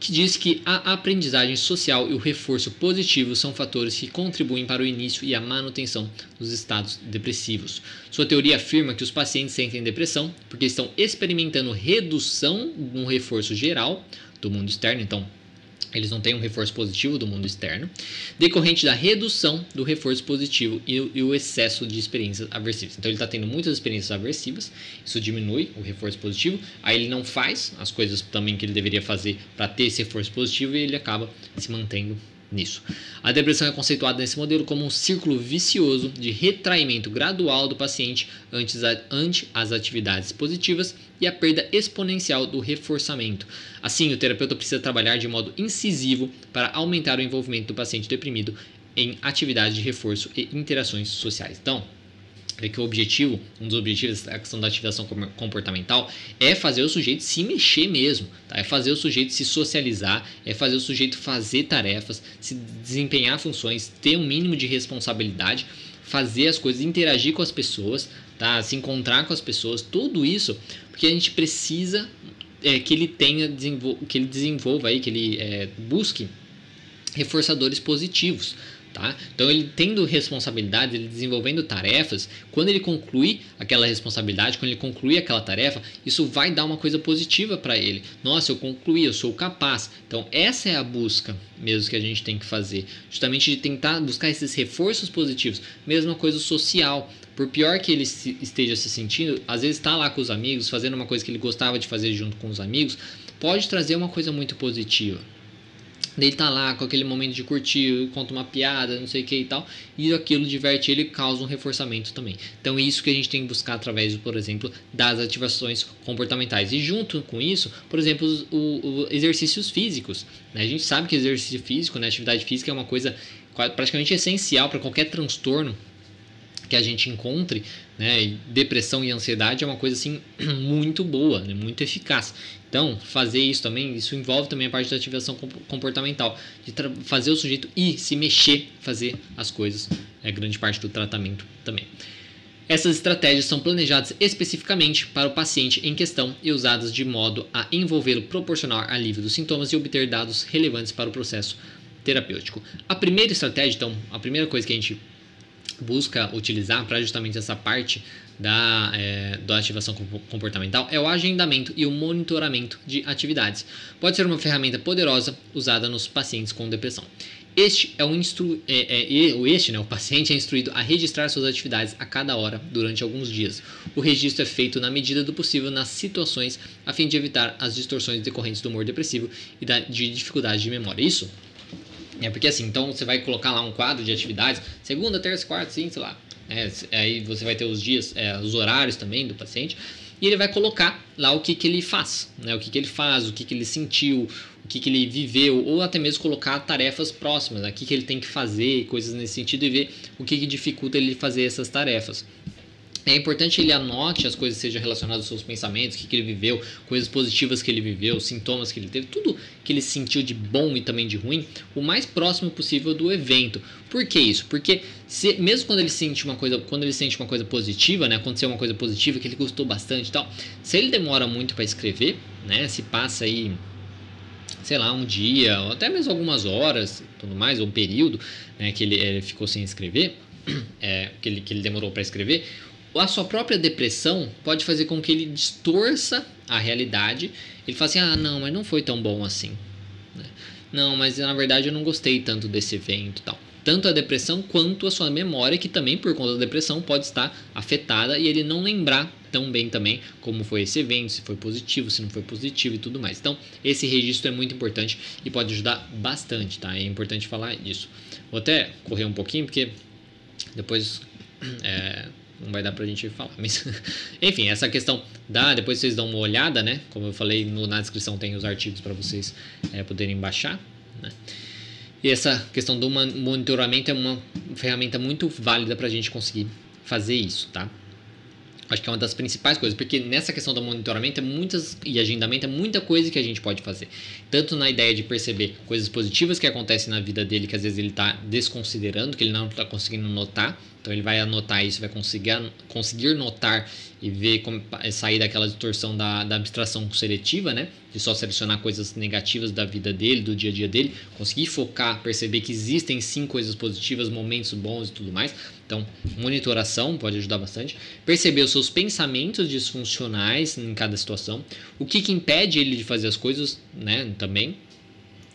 que diz que a aprendizagem social e o reforço positivo são fatores que contribuem para o início e a manutenção dos estados depressivos. Sua teoria afirma que os pacientes sentem depressão porque estão experimentando redução no reforço geral do mundo externo, então eles não têm um reforço positivo do mundo externo, decorrente da redução do reforço positivo e, e o excesso de experiências aversivas. Então ele está tendo muitas experiências aversivas, isso diminui o reforço positivo, aí ele não faz as coisas também que ele deveria fazer para ter esse reforço positivo e ele acaba se mantendo nisso. A depressão é conceituada nesse modelo como um círculo vicioso de retraimento gradual do paciente ante as atividades positivas e a perda exponencial do reforçamento. Assim, o terapeuta precisa trabalhar de modo incisivo para aumentar o envolvimento do paciente deprimido em atividades de reforço e interações sociais. Então, que o objetivo, um dos objetivos da questão da ativação comportamental é fazer o sujeito se mexer mesmo, tá? é fazer o sujeito se socializar, é fazer o sujeito fazer tarefas, se desempenhar funções, ter um mínimo de responsabilidade, fazer as coisas, interagir com as pessoas, tá? se encontrar com as pessoas, tudo isso, porque a gente precisa é, que ele tenha, que ele desenvolva aí, que ele é, busque reforçadores positivos. Tá? Então, ele tendo responsabilidades, ele desenvolvendo tarefas, quando ele concluir aquela responsabilidade, quando ele concluir aquela tarefa, isso vai dar uma coisa positiva para ele. Nossa, eu concluí, eu sou capaz. Então, essa é a busca mesmo que a gente tem que fazer, justamente de tentar buscar esses reforços positivos. Mesma coisa social. Por pior que ele esteja se sentindo, às vezes está lá com os amigos, fazendo uma coisa que ele gostava de fazer junto com os amigos, pode trazer uma coisa muito positiva. Daí tá lá com aquele momento de curtir, conta uma piada, não sei o que e tal, e aquilo diverte ele causa um reforçamento também. Então é isso que a gente tem que buscar através, por exemplo, das ativações comportamentais. E junto com isso, por exemplo, os, o, o exercícios físicos. Né? A gente sabe que exercício físico, né, atividade física é uma coisa praticamente essencial para qualquer transtorno que a gente encontre, né, depressão e ansiedade é uma coisa assim muito boa, né, muito eficaz. Então, fazer isso também, isso envolve também a parte da ativação comportamental, de fazer o sujeito ir, se mexer, fazer as coisas, é grande parte do tratamento também. Essas estratégias são planejadas especificamente para o paciente em questão e usadas de modo a envolvê-lo proporcionar alívio dos sintomas e obter dados relevantes para o processo terapêutico. A primeira estratégia, então, a primeira coisa que a gente busca utilizar para justamente essa parte da, é, da ativação comportamental é o agendamento e o monitoramento de atividades. Pode ser uma ferramenta poderosa usada nos pacientes com depressão. Este é o instru... é, é, este, né, o paciente é instruído a registrar suas atividades a cada hora durante alguns dias. O registro é feito na medida do possível nas situações a fim de evitar as distorções decorrentes do humor depressivo e da, de dificuldade de memória. Isso é porque assim, então você vai colocar lá um quadro de atividades, segunda, terça, quarta, sim, sei lá. É, aí você vai ter os dias, é, os horários também do paciente e ele vai colocar lá o que, que ele faz, né? o que, que ele faz, o que, que ele sentiu, o que, que ele viveu, ou até mesmo colocar tarefas próximas, né? o que, que ele tem que fazer, coisas nesse sentido, e ver o que, que dificulta ele fazer essas tarefas. É importante ele anote as coisas que sejam relacionadas aos seus pensamentos, o que, que ele viveu, coisas positivas que ele viveu, sintomas que ele teve, tudo que ele sentiu de bom e também de ruim, o mais próximo possível do evento. Por que isso? Porque se, mesmo quando ele sente uma coisa, quando ele sente uma coisa positiva, né, aconteceu uma coisa positiva que ele gostou bastante e tal, se ele demora muito para escrever, né, se passa aí sei lá, um dia, ou até mesmo algumas horas, tudo mais, ou um período, né, que ele, ele ficou sem escrever, é, que, ele, que ele demorou para escrever, a sua própria depressão pode fazer com que ele distorça a realidade. Ele fala assim: ah, não, mas não foi tão bom assim. Né? Não, mas na verdade eu não gostei tanto desse evento tal. Tanto a depressão quanto a sua memória, que também por conta da depressão pode estar afetada e ele não lembrar tão bem também como foi esse evento, se foi positivo, se não foi positivo e tudo mais. Então, esse registro é muito importante e pode ajudar bastante, tá? É importante falar isso. Vou até correr um pouquinho, porque depois é, não vai dar pra gente falar. Mas, enfim, essa questão da. Depois vocês dão uma olhada, né? Como eu falei, no, na descrição tem os artigos para vocês é, poderem baixar. Né? E essa questão do monitoramento é uma ferramenta muito válida para a gente conseguir fazer isso, tá? Acho que é uma das principais coisas, porque nessa questão do monitoramento é muitas, e agendamento é muita coisa que a gente pode fazer. Tanto na ideia de perceber coisas positivas que acontecem na vida dele, que às vezes ele está desconsiderando, que ele não está conseguindo notar. Então ele vai anotar isso, vai conseguir, conseguir notar e ver como sair daquela distorção da, da abstração seletiva, né? De só selecionar coisas negativas da vida dele, do dia a dia dele, conseguir focar, perceber que existem sim coisas positivas, momentos bons e tudo mais. Então, monitoração pode ajudar bastante. Perceber os seus pensamentos disfuncionais em cada situação. O que, que impede ele de fazer as coisas, né? Também.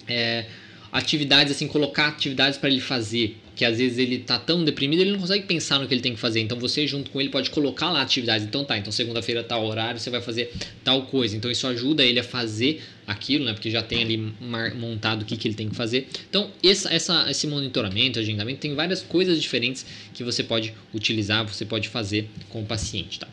É, atividades, assim, colocar atividades para ele fazer que às vezes ele tá tão deprimido, ele não consegue pensar no que ele tem que fazer. Então você junto com ele pode colocar lá atividades. Então tá, então segunda-feira tal horário você vai fazer tal coisa. Então isso ajuda ele a fazer aquilo, né? Porque já tem ali montado o que, que ele tem que fazer. Então essa, essa, esse monitoramento, agendamento, tem várias coisas diferentes que você pode utilizar, você pode fazer com o paciente, tá?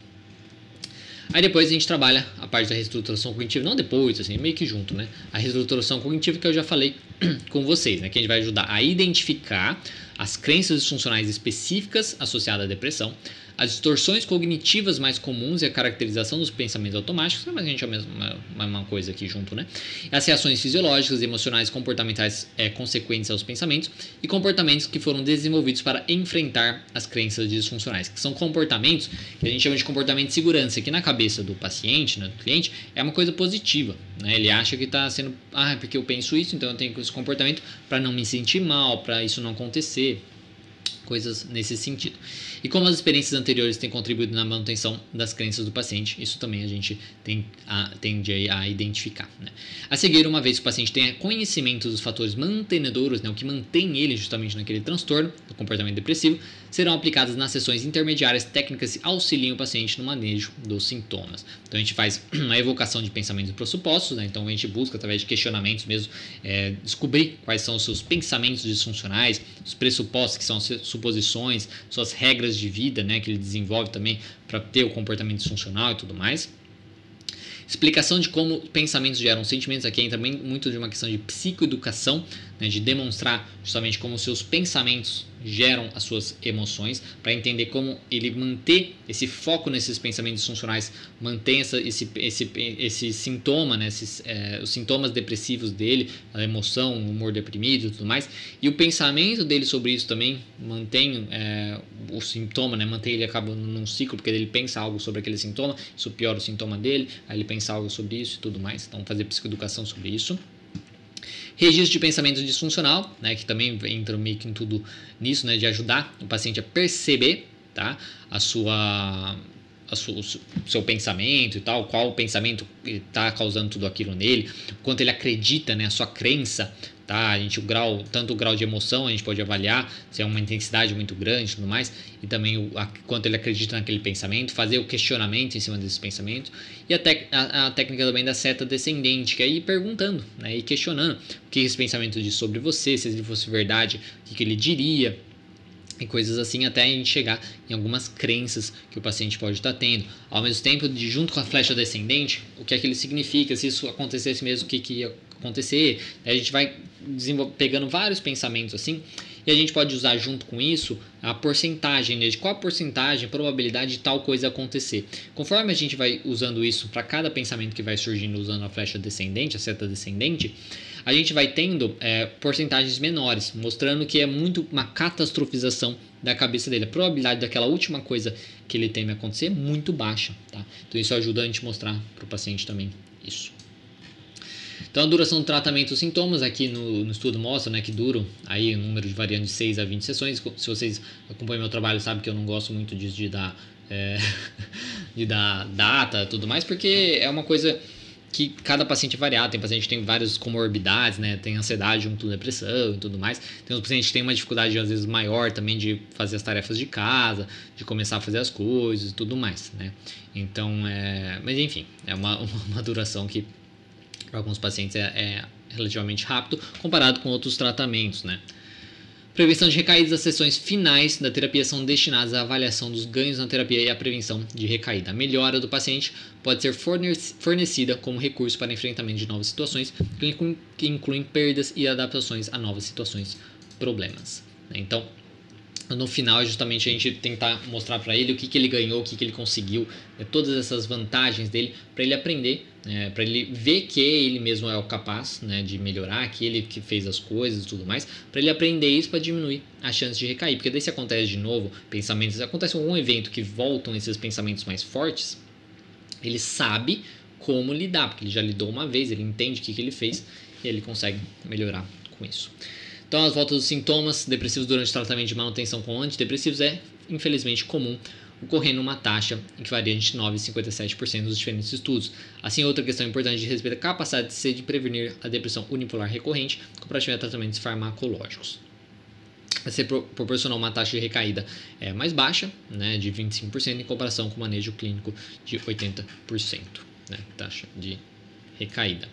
Aí depois a gente trabalha a parte da reestruturação cognitiva, não depois, assim, meio que junto, né? A reestruturação cognitiva que eu já falei com vocês, né? Que a gente vai ajudar a identificar as crenças disfuncionais específicas associadas à depressão, as distorções cognitivas mais comuns e a caracterização dos pensamentos automáticos, mas a gente é a mesma, mesma coisa aqui junto, né? As reações fisiológicas, emocionais comportamentais é, consequentes aos pensamentos e comportamentos que foram desenvolvidos para enfrentar as crenças disfuncionais, que são comportamentos que a gente chama de comportamento de segurança, que na cabeça do paciente, né, do cliente, é uma coisa positiva. Né? Ele acha que está sendo, ah, é porque eu penso isso, então eu tenho esse comportamento para não me sentir mal, para isso não acontecer coisas nesse sentido. E como as experiências anteriores têm contribuído na manutenção das crenças do paciente, isso também a gente tem a, tende a identificar. Né? A seguir, uma vez que o paciente tenha conhecimento dos fatores mantenedores, né, o que mantém ele justamente naquele transtorno do comportamento depressivo, serão aplicadas nas sessões intermediárias técnicas que auxiliam o paciente no manejo dos sintomas. Então a gente faz uma evocação de pensamentos e pressupostos, né? então a gente busca através de questionamentos mesmo é, descobrir quais são os seus pensamentos disfuncionais, os pressupostos que são suposições, suas regras de vida, né, que ele desenvolve também para ter o comportamento disfuncional e tudo mais. Explicação de como pensamentos geram sentimentos. Aqui entra muito de uma questão de psicoeducação, né, de demonstrar justamente como seus pensamentos geram as suas emoções, para entender como ele manter esse foco nesses pensamentos funcionais, mantém essa, esse, esse, esse sintoma, né, esses, é, os sintomas depressivos dele, a emoção, o humor deprimido e tudo mais, e o pensamento dele sobre isso também mantém é, o sintoma, né, mantém ele acaba num ciclo, porque ele pensa algo sobre aquele sintoma, isso piora o sintoma dele, aí ele pensa algo sobre isso e tudo mais, então fazer psicoeducação sobre isso Registro de pensamento disfuncional, né, que também entra meio que em tudo nisso, né, de ajudar o paciente a perceber tá, a sua o seu pensamento e tal, qual o pensamento está causando tudo aquilo nele, quanto ele acredita, né, a sua crença, tá? A gente o grau, tanto o grau de emoção a gente pode avaliar se é uma intensidade muito grande, e tudo mais, e também o a, quanto ele acredita naquele pensamento, fazer o questionamento em cima desses pensamentos e a, tec, a, a, técnica também da seta descendente, que é ir perguntando, né, e questionando o que esse pensamento diz sobre você, se ele fosse verdade, o que, que ele diria e coisas assim até a gente chegar em algumas crenças que o paciente pode estar tendo. Ao mesmo tempo, de, junto com a flecha descendente, o que é que ele significa, se isso acontecesse mesmo, o que, que acontecer. A gente vai pegando vários pensamentos assim e a gente pode usar junto com isso a porcentagem, né, de qual a porcentagem, a probabilidade de tal coisa acontecer. Conforme a gente vai usando isso para cada pensamento que vai surgindo usando a flecha descendente, a seta descendente, a gente vai tendo é, porcentagens menores, mostrando que é muito uma catastrofização da cabeça dele. A probabilidade daquela última coisa que ele teme acontecer é muito baixa. Tá? Então isso ajuda a gente mostrar para o paciente também isso. Então a duração do tratamento, os sintomas aqui no, no, estudo mostra né, que duram aí um número de variando de 6 a 20 sessões. Se vocês acompanham meu trabalho, sabem que eu não gosto muito disso de dar, é, de dar data tudo mais, porque é uma coisa que cada paciente é variado. Tem paciente que tem várias comorbidades, né? Tem ansiedade junto com depressão e tudo mais. Tem uns pacientes que têm uma dificuldade, às vezes, maior também de fazer as tarefas de casa, de começar a fazer as coisas e tudo mais, né? Então, é... Mas, enfim, é uma, uma duração que para alguns pacientes é, é relativamente rápido comparado com outros tratamentos, né? Prevenção de recaídas, as sessões finais da terapia são destinadas à avaliação dos ganhos na terapia e à prevenção de recaída. A melhora do paciente pode ser fornecida como recurso para enfrentamento de novas situações, que incluem perdas e adaptações a novas situações, problemas. Então, no final, justamente a gente tentar mostrar para ele o que, que ele ganhou, o que, que ele conseguiu, né, todas essas vantagens dele, para ele aprender, né, para ele ver que ele mesmo é o capaz né, de melhorar, que ele que fez as coisas e tudo mais, para ele aprender isso para diminuir a chance de recair. Porque daí se acontece de novo pensamentos, acontece algum evento que voltam esses pensamentos mais fortes, ele sabe como lidar, porque ele já lidou uma vez, ele entende o que, que ele fez e ele consegue melhorar com isso. Então, as voltas dos sintomas depressivos durante o tratamento de manutenção com antidepressivos é, infelizmente, comum, ocorrendo uma taxa que varia entre 9% e 57% nos diferentes estudos. Assim, outra questão importante de respeito à capacidade de ser de prevenir a depressão unipolar recorrente comparativo a tratamentos farmacológicos. Você proporcionar uma taxa de recaída é, mais baixa, né, de 25%, em comparação com o manejo clínico de 80%, né, taxa de recaída.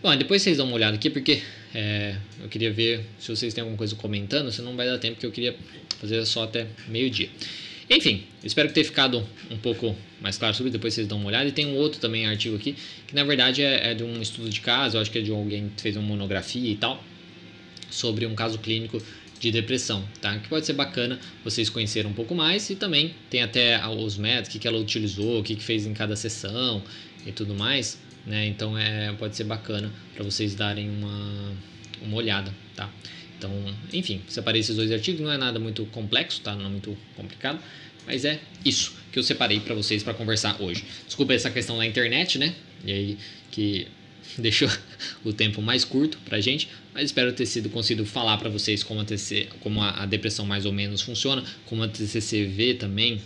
Bom, depois vocês dão uma olhada aqui, porque é, eu queria ver se vocês têm alguma coisa comentando, senão não vai dar tempo, porque eu queria fazer só até meio-dia. Enfim, espero que tenha ficado um pouco mais claro sobre, depois vocês dão uma olhada. E tem um outro também artigo aqui, que na verdade é, é de um estudo de caso, eu acho que é de alguém que fez uma monografia e tal, sobre um caso clínico de depressão, tá? Que pode ser bacana vocês conhecerem um pouco mais e também tem até os métodos, que, que ela utilizou, o que fez em cada sessão e tudo mais. Né? Então é, pode ser bacana para vocês darem uma, uma olhada, tá? Então, enfim, separei esses dois artigos, não é nada muito complexo, tá? Não é muito complicado, mas é isso que eu separei para vocês para conversar hoje. Desculpa essa questão da internet, né? E aí que deixou o tempo mais curto pra gente, mas espero ter sido conseguido falar para vocês como a, TC, como a, a, depressão mais ou menos funciona, como a TCC vê também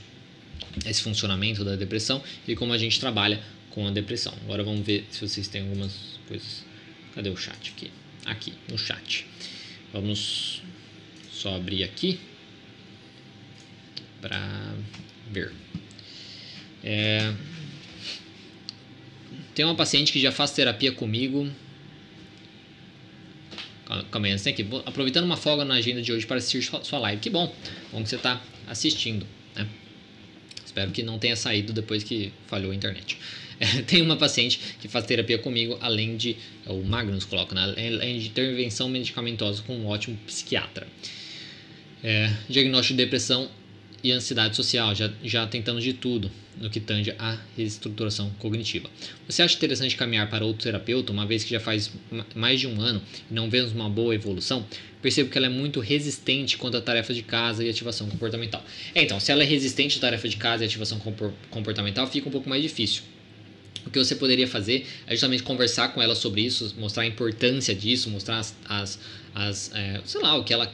esse funcionamento da depressão e como a gente trabalha com a depressão. Agora vamos ver se vocês têm algumas coisas. Cadê o chat aqui? Aqui, no chat. Vamos só abrir aqui para ver. É... Tem uma paciente que já faz terapia comigo. Calma aí, aqui. Aproveitando uma folga na agenda de hoje para assistir sua live. Que bom, bom que você está assistindo. Né? Espero que não tenha saído depois que falhou a internet. tem uma paciente que faz terapia comigo, além de. O Magnus coloca, né? além de intervenção medicamentosa com um ótimo psiquiatra. É, diagnóstico de depressão e ansiedade social, já, já tentando de tudo no que tange a reestruturação cognitiva. Você acha interessante caminhar para outro terapeuta, uma vez que já faz mais de um ano e não vemos uma boa evolução? Percebo que ela é muito resistente quanto à tarefa de casa e ativação comportamental. É, então, se ela é resistente à tarefa de casa e ativação comportamental, fica um pouco mais difícil o que você poderia fazer é justamente conversar com ela sobre isso, mostrar a importância disso, mostrar as, as, as é, sei lá, o que ela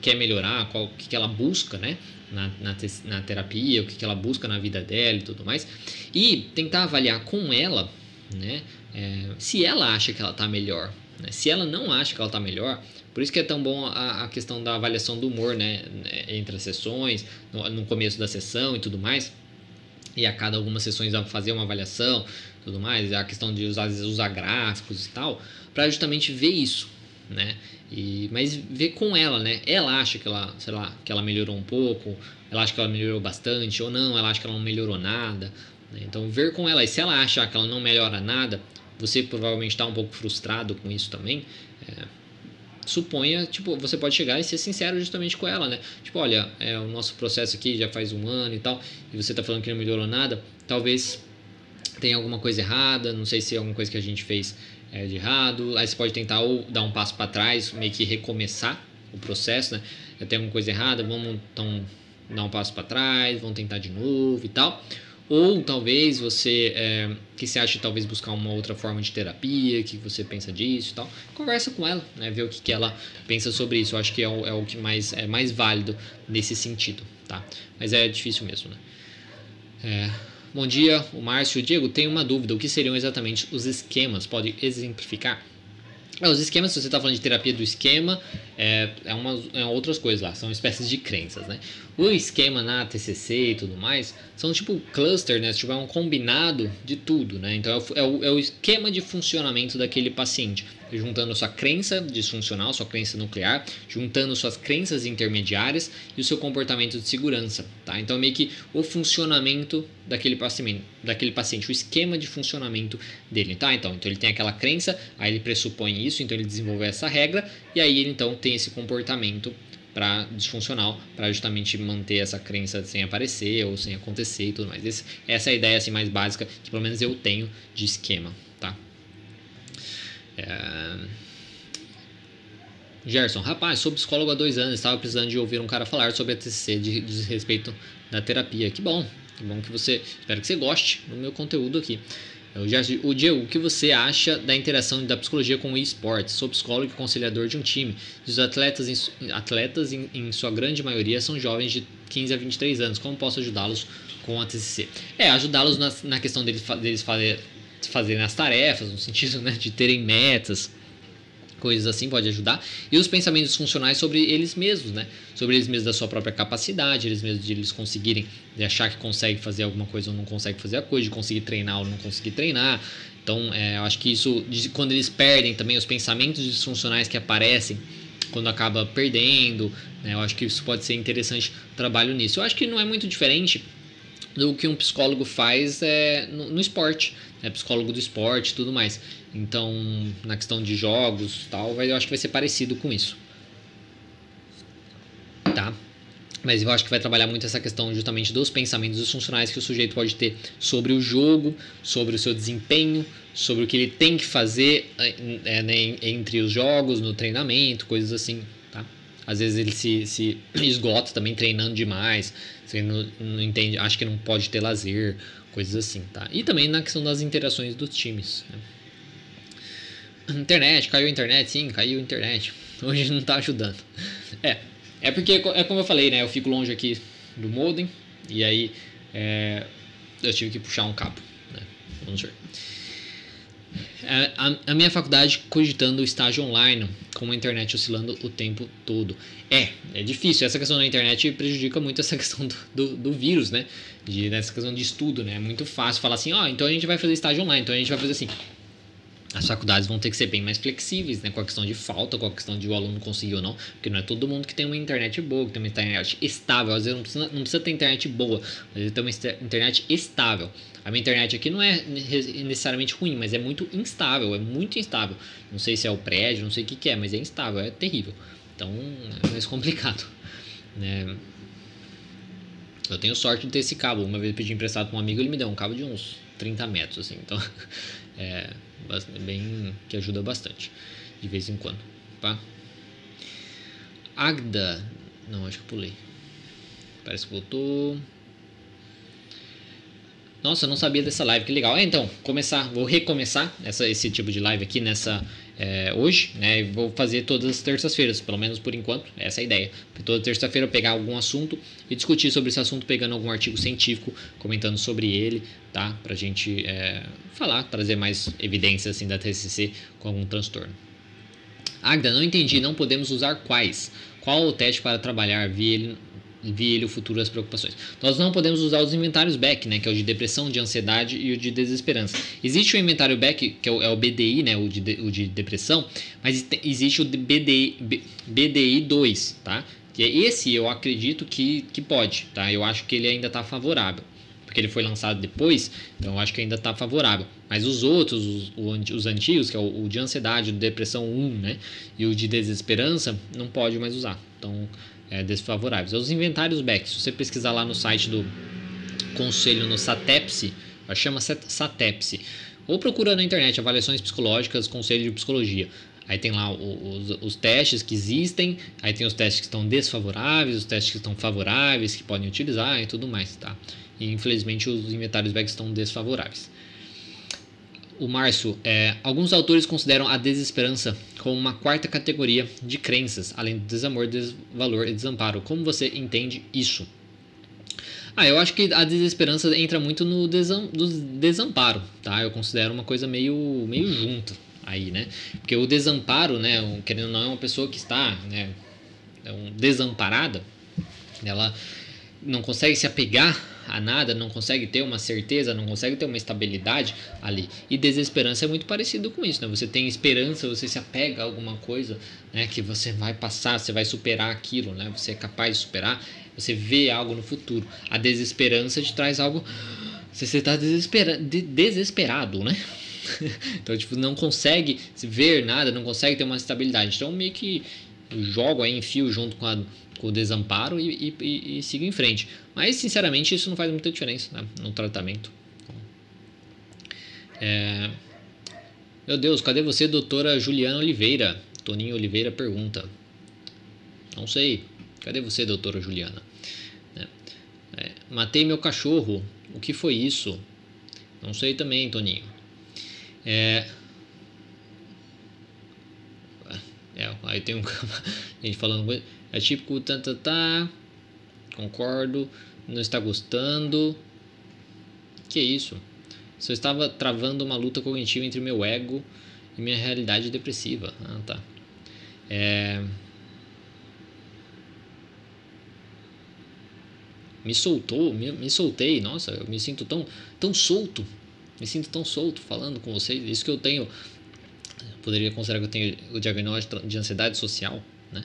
quer melhorar, qual, o que ela busca, né? Na, na, na terapia, o que ela busca na vida dela e tudo mais. E tentar avaliar com ela, né? É, se ela acha que ela está melhor. Né? Se ela não acha que ela está melhor, por isso que é tão bom a, a, questão da avaliação do humor, né? Entre as sessões, no, no começo da sessão e tudo mais. E a cada algumas sessões fazer uma avaliação, tudo mais. A questão de usar, usar gráficos e tal, para justamente ver isso, né? E, mas ver com ela, né? Ela acha que ela, sei lá, que ela melhorou um pouco, ela acha que ela melhorou bastante, ou não, ela acha que ela não melhorou nada. Né? Então, ver com ela. E se ela achar que ela não melhora nada, você provavelmente está um pouco frustrado com isso também. É, suponha, tipo, você pode chegar e ser sincero justamente com ela, né? Tipo, olha, é, o nosso processo aqui já faz um ano e tal, e você está falando que não melhorou nada, talvez tenha alguma coisa errada, não sei se é alguma coisa que a gente fez é, de errado. Aí você pode tentar ou dar um passo para trás, meio que recomeçar o processo, né? Tem alguma coisa errada, vamos então dar um passo para trás, vamos tentar de novo e tal. Ou talvez você é, que você acha talvez buscar uma outra forma de terapia, que você pensa disso e tal, conversa com ela, né? Ver o que, que ela pensa sobre isso. Eu acho que é o, é o que mais é mais válido nesse sentido, tá? Mas é difícil mesmo, né? É, Bom dia, o Márcio. Diego, tenho uma dúvida. O que seriam exatamente os esquemas? Pode exemplificar? É, os esquemas, se você está falando de terapia do esquema, é, é, uma, é outras coisas lá, são espécies de crenças, né? O esquema na TCC e tudo mais são tipo cluster, né? Tipo, é um combinado de tudo, né? Então é o, é o é esquema de funcionamento daquele paciente juntando sua crença disfuncional, sua crença nuclear, juntando suas crenças intermediárias e o seu comportamento de segurança, tá? Então meio que o funcionamento daquele paciente, daquele paciente, o esquema de funcionamento dele, tá? Então, então ele tem aquela crença, aí ele pressupõe isso, então ele desenvolve essa regra e aí ele então tem esse comportamento para disfuncional, para justamente manter essa crença sem aparecer ou sem acontecer e tudo mais. Esse, essa é a ideia assim mais básica que pelo menos eu tenho de esquema, tá? É... Gerson, rapaz, sou psicólogo há dois anos, estava precisando de ouvir um cara falar sobre a TCC de, de respeito da terapia. Que bom, que bom que você, espero que você goste do meu conteúdo aqui. O, Diego, o que você acha da interação da psicologia com o esportes? Sou psicólogo e conselhador de um time. Os atletas, em, atletas em, em sua grande maioria, são jovens de 15 a 23 anos. Como posso ajudá-los com a TCC? É, ajudá-los na, na questão deles, deles fazer fazerem as tarefas, no sentido né, de terem metas, coisas assim pode ajudar. E os pensamentos funcionais sobre eles mesmos, né? Sobre eles mesmos da sua própria capacidade, eles mesmos de eles conseguirem, de achar que consegue fazer alguma coisa ou não consegue fazer a coisa, de conseguir treinar ou não conseguir treinar. Então, é, eu acho que isso, quando eles perdem também os pensamentos disfuncionais que aparecem quando acaba perdendo, né? Eu acho que isso pode ser interessante trabalho nisso. Eu acho que não é muito diferente do que um psicólogo faz é, no, no esporte é psicólogo do esporte e tudo mais. Então, na questão de jogos tal, eu acho que vai ser parecido com isso. Tá? Mas eu acho que vai trabalhar muito essa questão justamente dos pensamentos dos funcionais que o sujeito pode ter sobre o jogo, sobre o seu desempenho, sobre o que ele tem que fazer é, né, entre os jogos, no treinamento, coisas assim. Às vezes ele se, se esgota também treinando demais, você não, não entende, acha que não pode ter lazer, coisas assim, tá? E também na questão das interações dos times. Né? Internet, caiu a internet, sim, caiu a internet. Hoje não tá ajudando. É, é porque, é como eu falei, né? Eu fico longe aqui do modem e aí é, eu tive que puxar um cabo, né? Vamos ver. É, a, a, minha faculdade cogitando o estágio online, com a internet oscilando o tempo todo. É, é difícil. Essa questão da internet prejudica muito essa questão do, do, do vírus, né? De, nessa questão de estudo, né? É muito fácil falar assim, ó, oh, então a gente vai fazer estágio online, então a gente vai fazer assim. As faculdades vão ter que ser bem mais flexíveis, né? Com a questão de falta, com a questão de o aluno conseguir ou não. Porque não é todo mundo que tem uma internet boa, que tem uma internet estável. Às vezes não precisa, não precisa ter internet boa, mas tem uma internet estável. A minha internet aqui não é necessariamente ruim, mas é muito instável, é muito instável. Não sei se é o prédio, não sei o que, que é, mas é instável, é terrível. Então é mais complicado. Né? Eu tenho sorte de ter esse cabo. Uma vez eu pedi emprestado para um amigo, ele me deu um cabo de uns 30 metros, assim. Então é bem que ajuda bastante de vez em quando, tá? Agda, não, acho que pulei. Parece que voltou. Nossa, eu não sabia dessa live, que legal. É, então, começar, vou recomeçar essa, esse tipo de live aqui nessa é, hoje, né? Vou fazer todas as terças-feiras, pelo menos por enquanto, essa é a ideia. Toda terça-feira eu pegar algum assunto e discutir sobre esse assunto, pegando algum artigo científico, comentando sobre ele, tá? Pra gente é, falar, trazer mais evidências assim da TCC com algum transtorno. Agda, não entendi, não podemos usar quais? Qual o teste para trabalhar? Vi ele vi ele o futuro das preocupações. Nós não podemos usar os inventários Beck, né, que é o de depressão, de ansiedade e o de desesperança. Existe o inventário Beck, que é o, é o BDI, né, o de, o de depressão, mas existe o BDI, BDI 2, tá? Que é esse eu acredito que, que pode, tá? Eu acho que ele ainda está favorável. Porque ele foi lançado depois, então eu acho que ainda está favorável. Mas os outros, os, os antigos, que é o, o de ansiedade, o de depressão 1, né? E o de desesperança, não pode mais usar. Então, é, desfavoráveis. Os inventários Beck, se você pesquisar lá no site do conselho no SATEPSE, chama SATEPSE, ou procura na internet avaliações psicológicas, conselho de psicologia. Aí tem lá os, os, testes que existem, aí tem os testes que estão desfavoráveis, os testes que estão favoráveis, que podem utilizar e tudo mais, tá? E infelizmente os inventários Beck estão desfavoráveis o Márcio, é, alguns autores consideram a desesperança como uma quarta categoria de crenças, além do desamor, desvalor e desamparo. Como você entende isso? Ah, eu acho que a desesperança entra muito no desam, desamparo, tá? Eu considero uma coisa meio, meio junta aí, né? Porque o desamparo, né, querendo ou não, é uma pessoa que está, né, é desamparada, ela não consegue se apegar a nada, não consegue ter uma certeza, não consegue ter uma estabilidade ali. E desesperança é muito parecido com isso, né? Você tem esperança, você se apega a alguma coisa, né? Que você vai passar, você vai superar aquilo, né? Você é capaz de superar, você vê algo no futuro. A desesperança te traz algo. Você está desespera... desesperado, né? então, tipo, não consegue ver nada, não consegue ter uma estabilidade. Então, meio que jogo aí em fio junto com a com o desamparo e, e, e siga em frente. Mas, sinceramente, isso não faz muita diferença né, no tratamento. É... Meu Deus, cadê você, doutora Juliana Oliveira? Toninho Oliveira pergunta. Não sei. Cadê você, doutora Juliana? É. É. Matei meu cachorro. O que foi isso? Não sei também, Toninho. É, é aí tem um gente falando é típico, tá, tá, tá, concordo, não está gostando. Que isso? Só estava travando uma luta cognitiva entre meu ego e minha realidade depressiva. Ah, tá. É... Me soltou, me, me soltei. Nossa, eu me sinto tão, tão solto. Me sinto tão solto falando com vocês. Isso que eu tenho. Poderia considerar que eu tenho o diagnóstico de ansiedade social, né?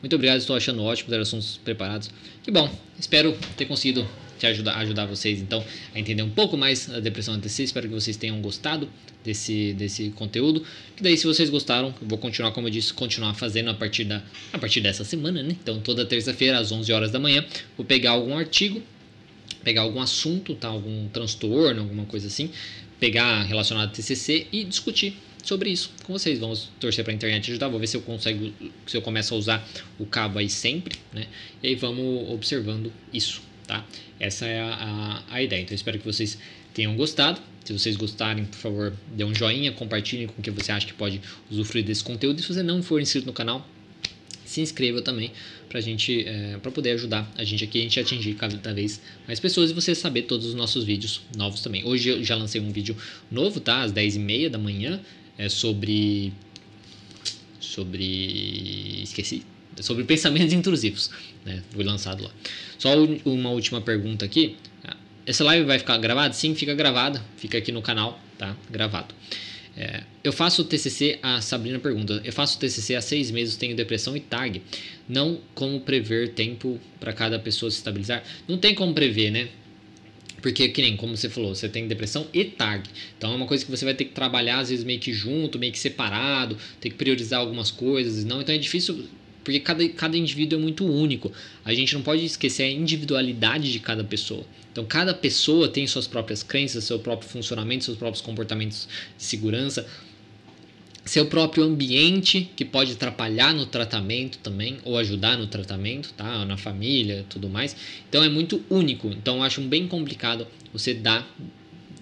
Muito obrigado, estou achando ótimo ter assuntos preparados. Que bom, espero ter conseguido te ajudar, ajudar vocês então a entender um pouco mais a depressão ATC. Espero que vocês tenham gostado desse, desse conteúdo. Que daí, se vocês gostaram, eu vou continuar, como eu disse, continuar fazendo a partir, da, a partir dessa semana, né? Então, toda terça-feira, às 11 horas da manhã, vou pegar algum artigo, pegar algum assunto, tá? algum transtorno, alguma coisa assim, pegar relacionado a TCC e discutir sobre isso com vocês. Vamos torcer para a internet ajudar. Vou ver se eu consigo, se eu começo a usar o cabo aí sempre, né? E aí vamos observando isso, tá? Essa é a, a, a ideia. Então espero que vocês tenham gostado. Se vocês gostarem, por favor, dê um joinha, compartilhem com quem você acha que pode usufruir desse conteúdo. E se você não for inscrito no canal, se inscreva também para gente, é, para poder ajudar a gente aqui, a gente atingir cada vez mais pessoas e você saber todos os nossos vídeos novos também. Hoje eu já lancei um vídeo novo, tá? Às 10h30 da manhã, é sobre sobre esqueci. Sobre pensamentos intrusivos né? Foi lançado lá. Só uma última pergunta aqui. Essa live vai ficar gravada? Sim fica gravada. Fica aqui no canal tá? Gravado. É, eu faço o TCC a Sabrina pergunta eu faço o TCC há seis meses tenho depressão e TAG. Não como prever tempo para cada pessoa se estabilizar. Não tem como prever né porque, que nem como você falou, você tem depressão e TAG. Então é uma coisa que você vai ter que trabalhar, às vezes, meio que junto, meio que separado, ter que priorizar algumas coisas. Não, então é difícil, porque cada, cada indivíduo é muito único. A gente não pode esquecer a individualidade de cada pessoa. Então, cada pessoa tem suas próprias crenças, seu próprio funcionamento, seus próprios comportamentos de segurança. Seu próprio ambiente que pode atrapalhar no tratamento também ou ajudar no tratamento, tá? Na família, tudo mais. Então é muito único. Então eu acho bem complicado você dar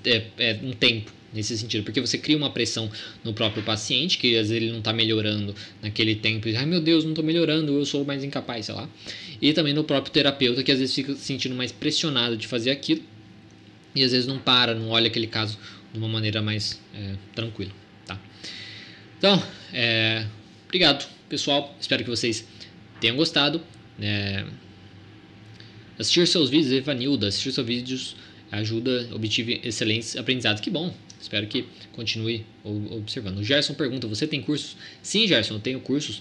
é, é, um tempo nesse sentido, porque você cria uma pressão no próprio paciente, que às vezes ele não está melhorando naquele tempo, e, ai meu Deus, não estou melhorando, eu sou mais incapaz, sei lá. E também no próprio terapeuta, que às vezes fica se sentindo mais pressionado de fazer aquilo, e às vezes não para, não olha aquele caso de uma maneira mais é, tranquila. Então, é, obrigado, pessoal. Espero que vocês tenham gostado. É, assistir seus vídeos, Evanilda, assistir seus vídeos ajuda, obtive excelentes aprendizados. Que bom, espero que continue observando. O Gerson pergunta: Você tem cursos? Sim, Gerson, eu tenho cursos.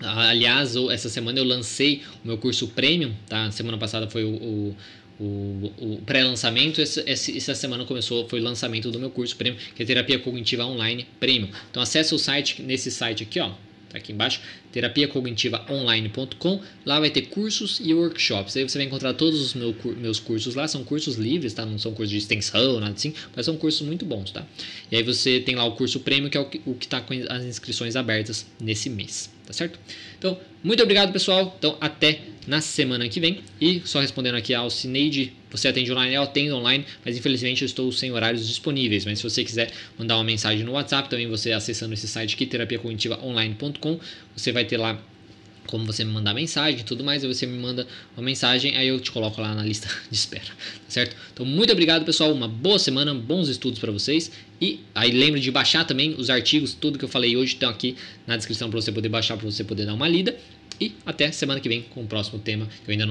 Aliás, essa semana eu lancei o meu curso premium, tá? Semana passada foi o, o o, o pré-lançamento. Essa, essa semana começou, foi o lançamento do meu curso Premium, que é Terapia Cognitiva Online Premium. Então acesse o site, nesse site aqui, ó, tá aqui embaixo, terapiacognitivaonline.com. Lá vai ter cursos e workshops. Aí você vai encontrar todos os meu, meus cursos lá. São cursos livres, tá? Não são cursos de extensão, nada assim, mas são cursos muito bons, tá? E aí você tem lá o curso Premium, que é o que, o que tá com as inscrições abertas nesse mês, tá certo? Então, muito obrigado, pessoal. Então, até na semana que vem. E só respondendo aqui ao Cineide, você atende online? Eu atendo online, mas infelizmente eu estou sem horários disponíveis. Mas se você quiser mandar uma mensagem no WhatsApp, também você acessando esse site aqui, terapiacognitivaonline.com, você vai ter lá como você me mandar mensagem e tudo mais, aí você me manda uma mensagem, aí eu te coloco lá na lista de espera, tá certo? Então, muito obrigado, pessoal, uma boa semana, bons estudos para vocês, e aí lembre de baixar também os artigos, tudo que eu falei hoje estão aqui na descrição para você poder baixar, para você poder dar uma lida, e até semana que vem com o próximo tema que eu ainda não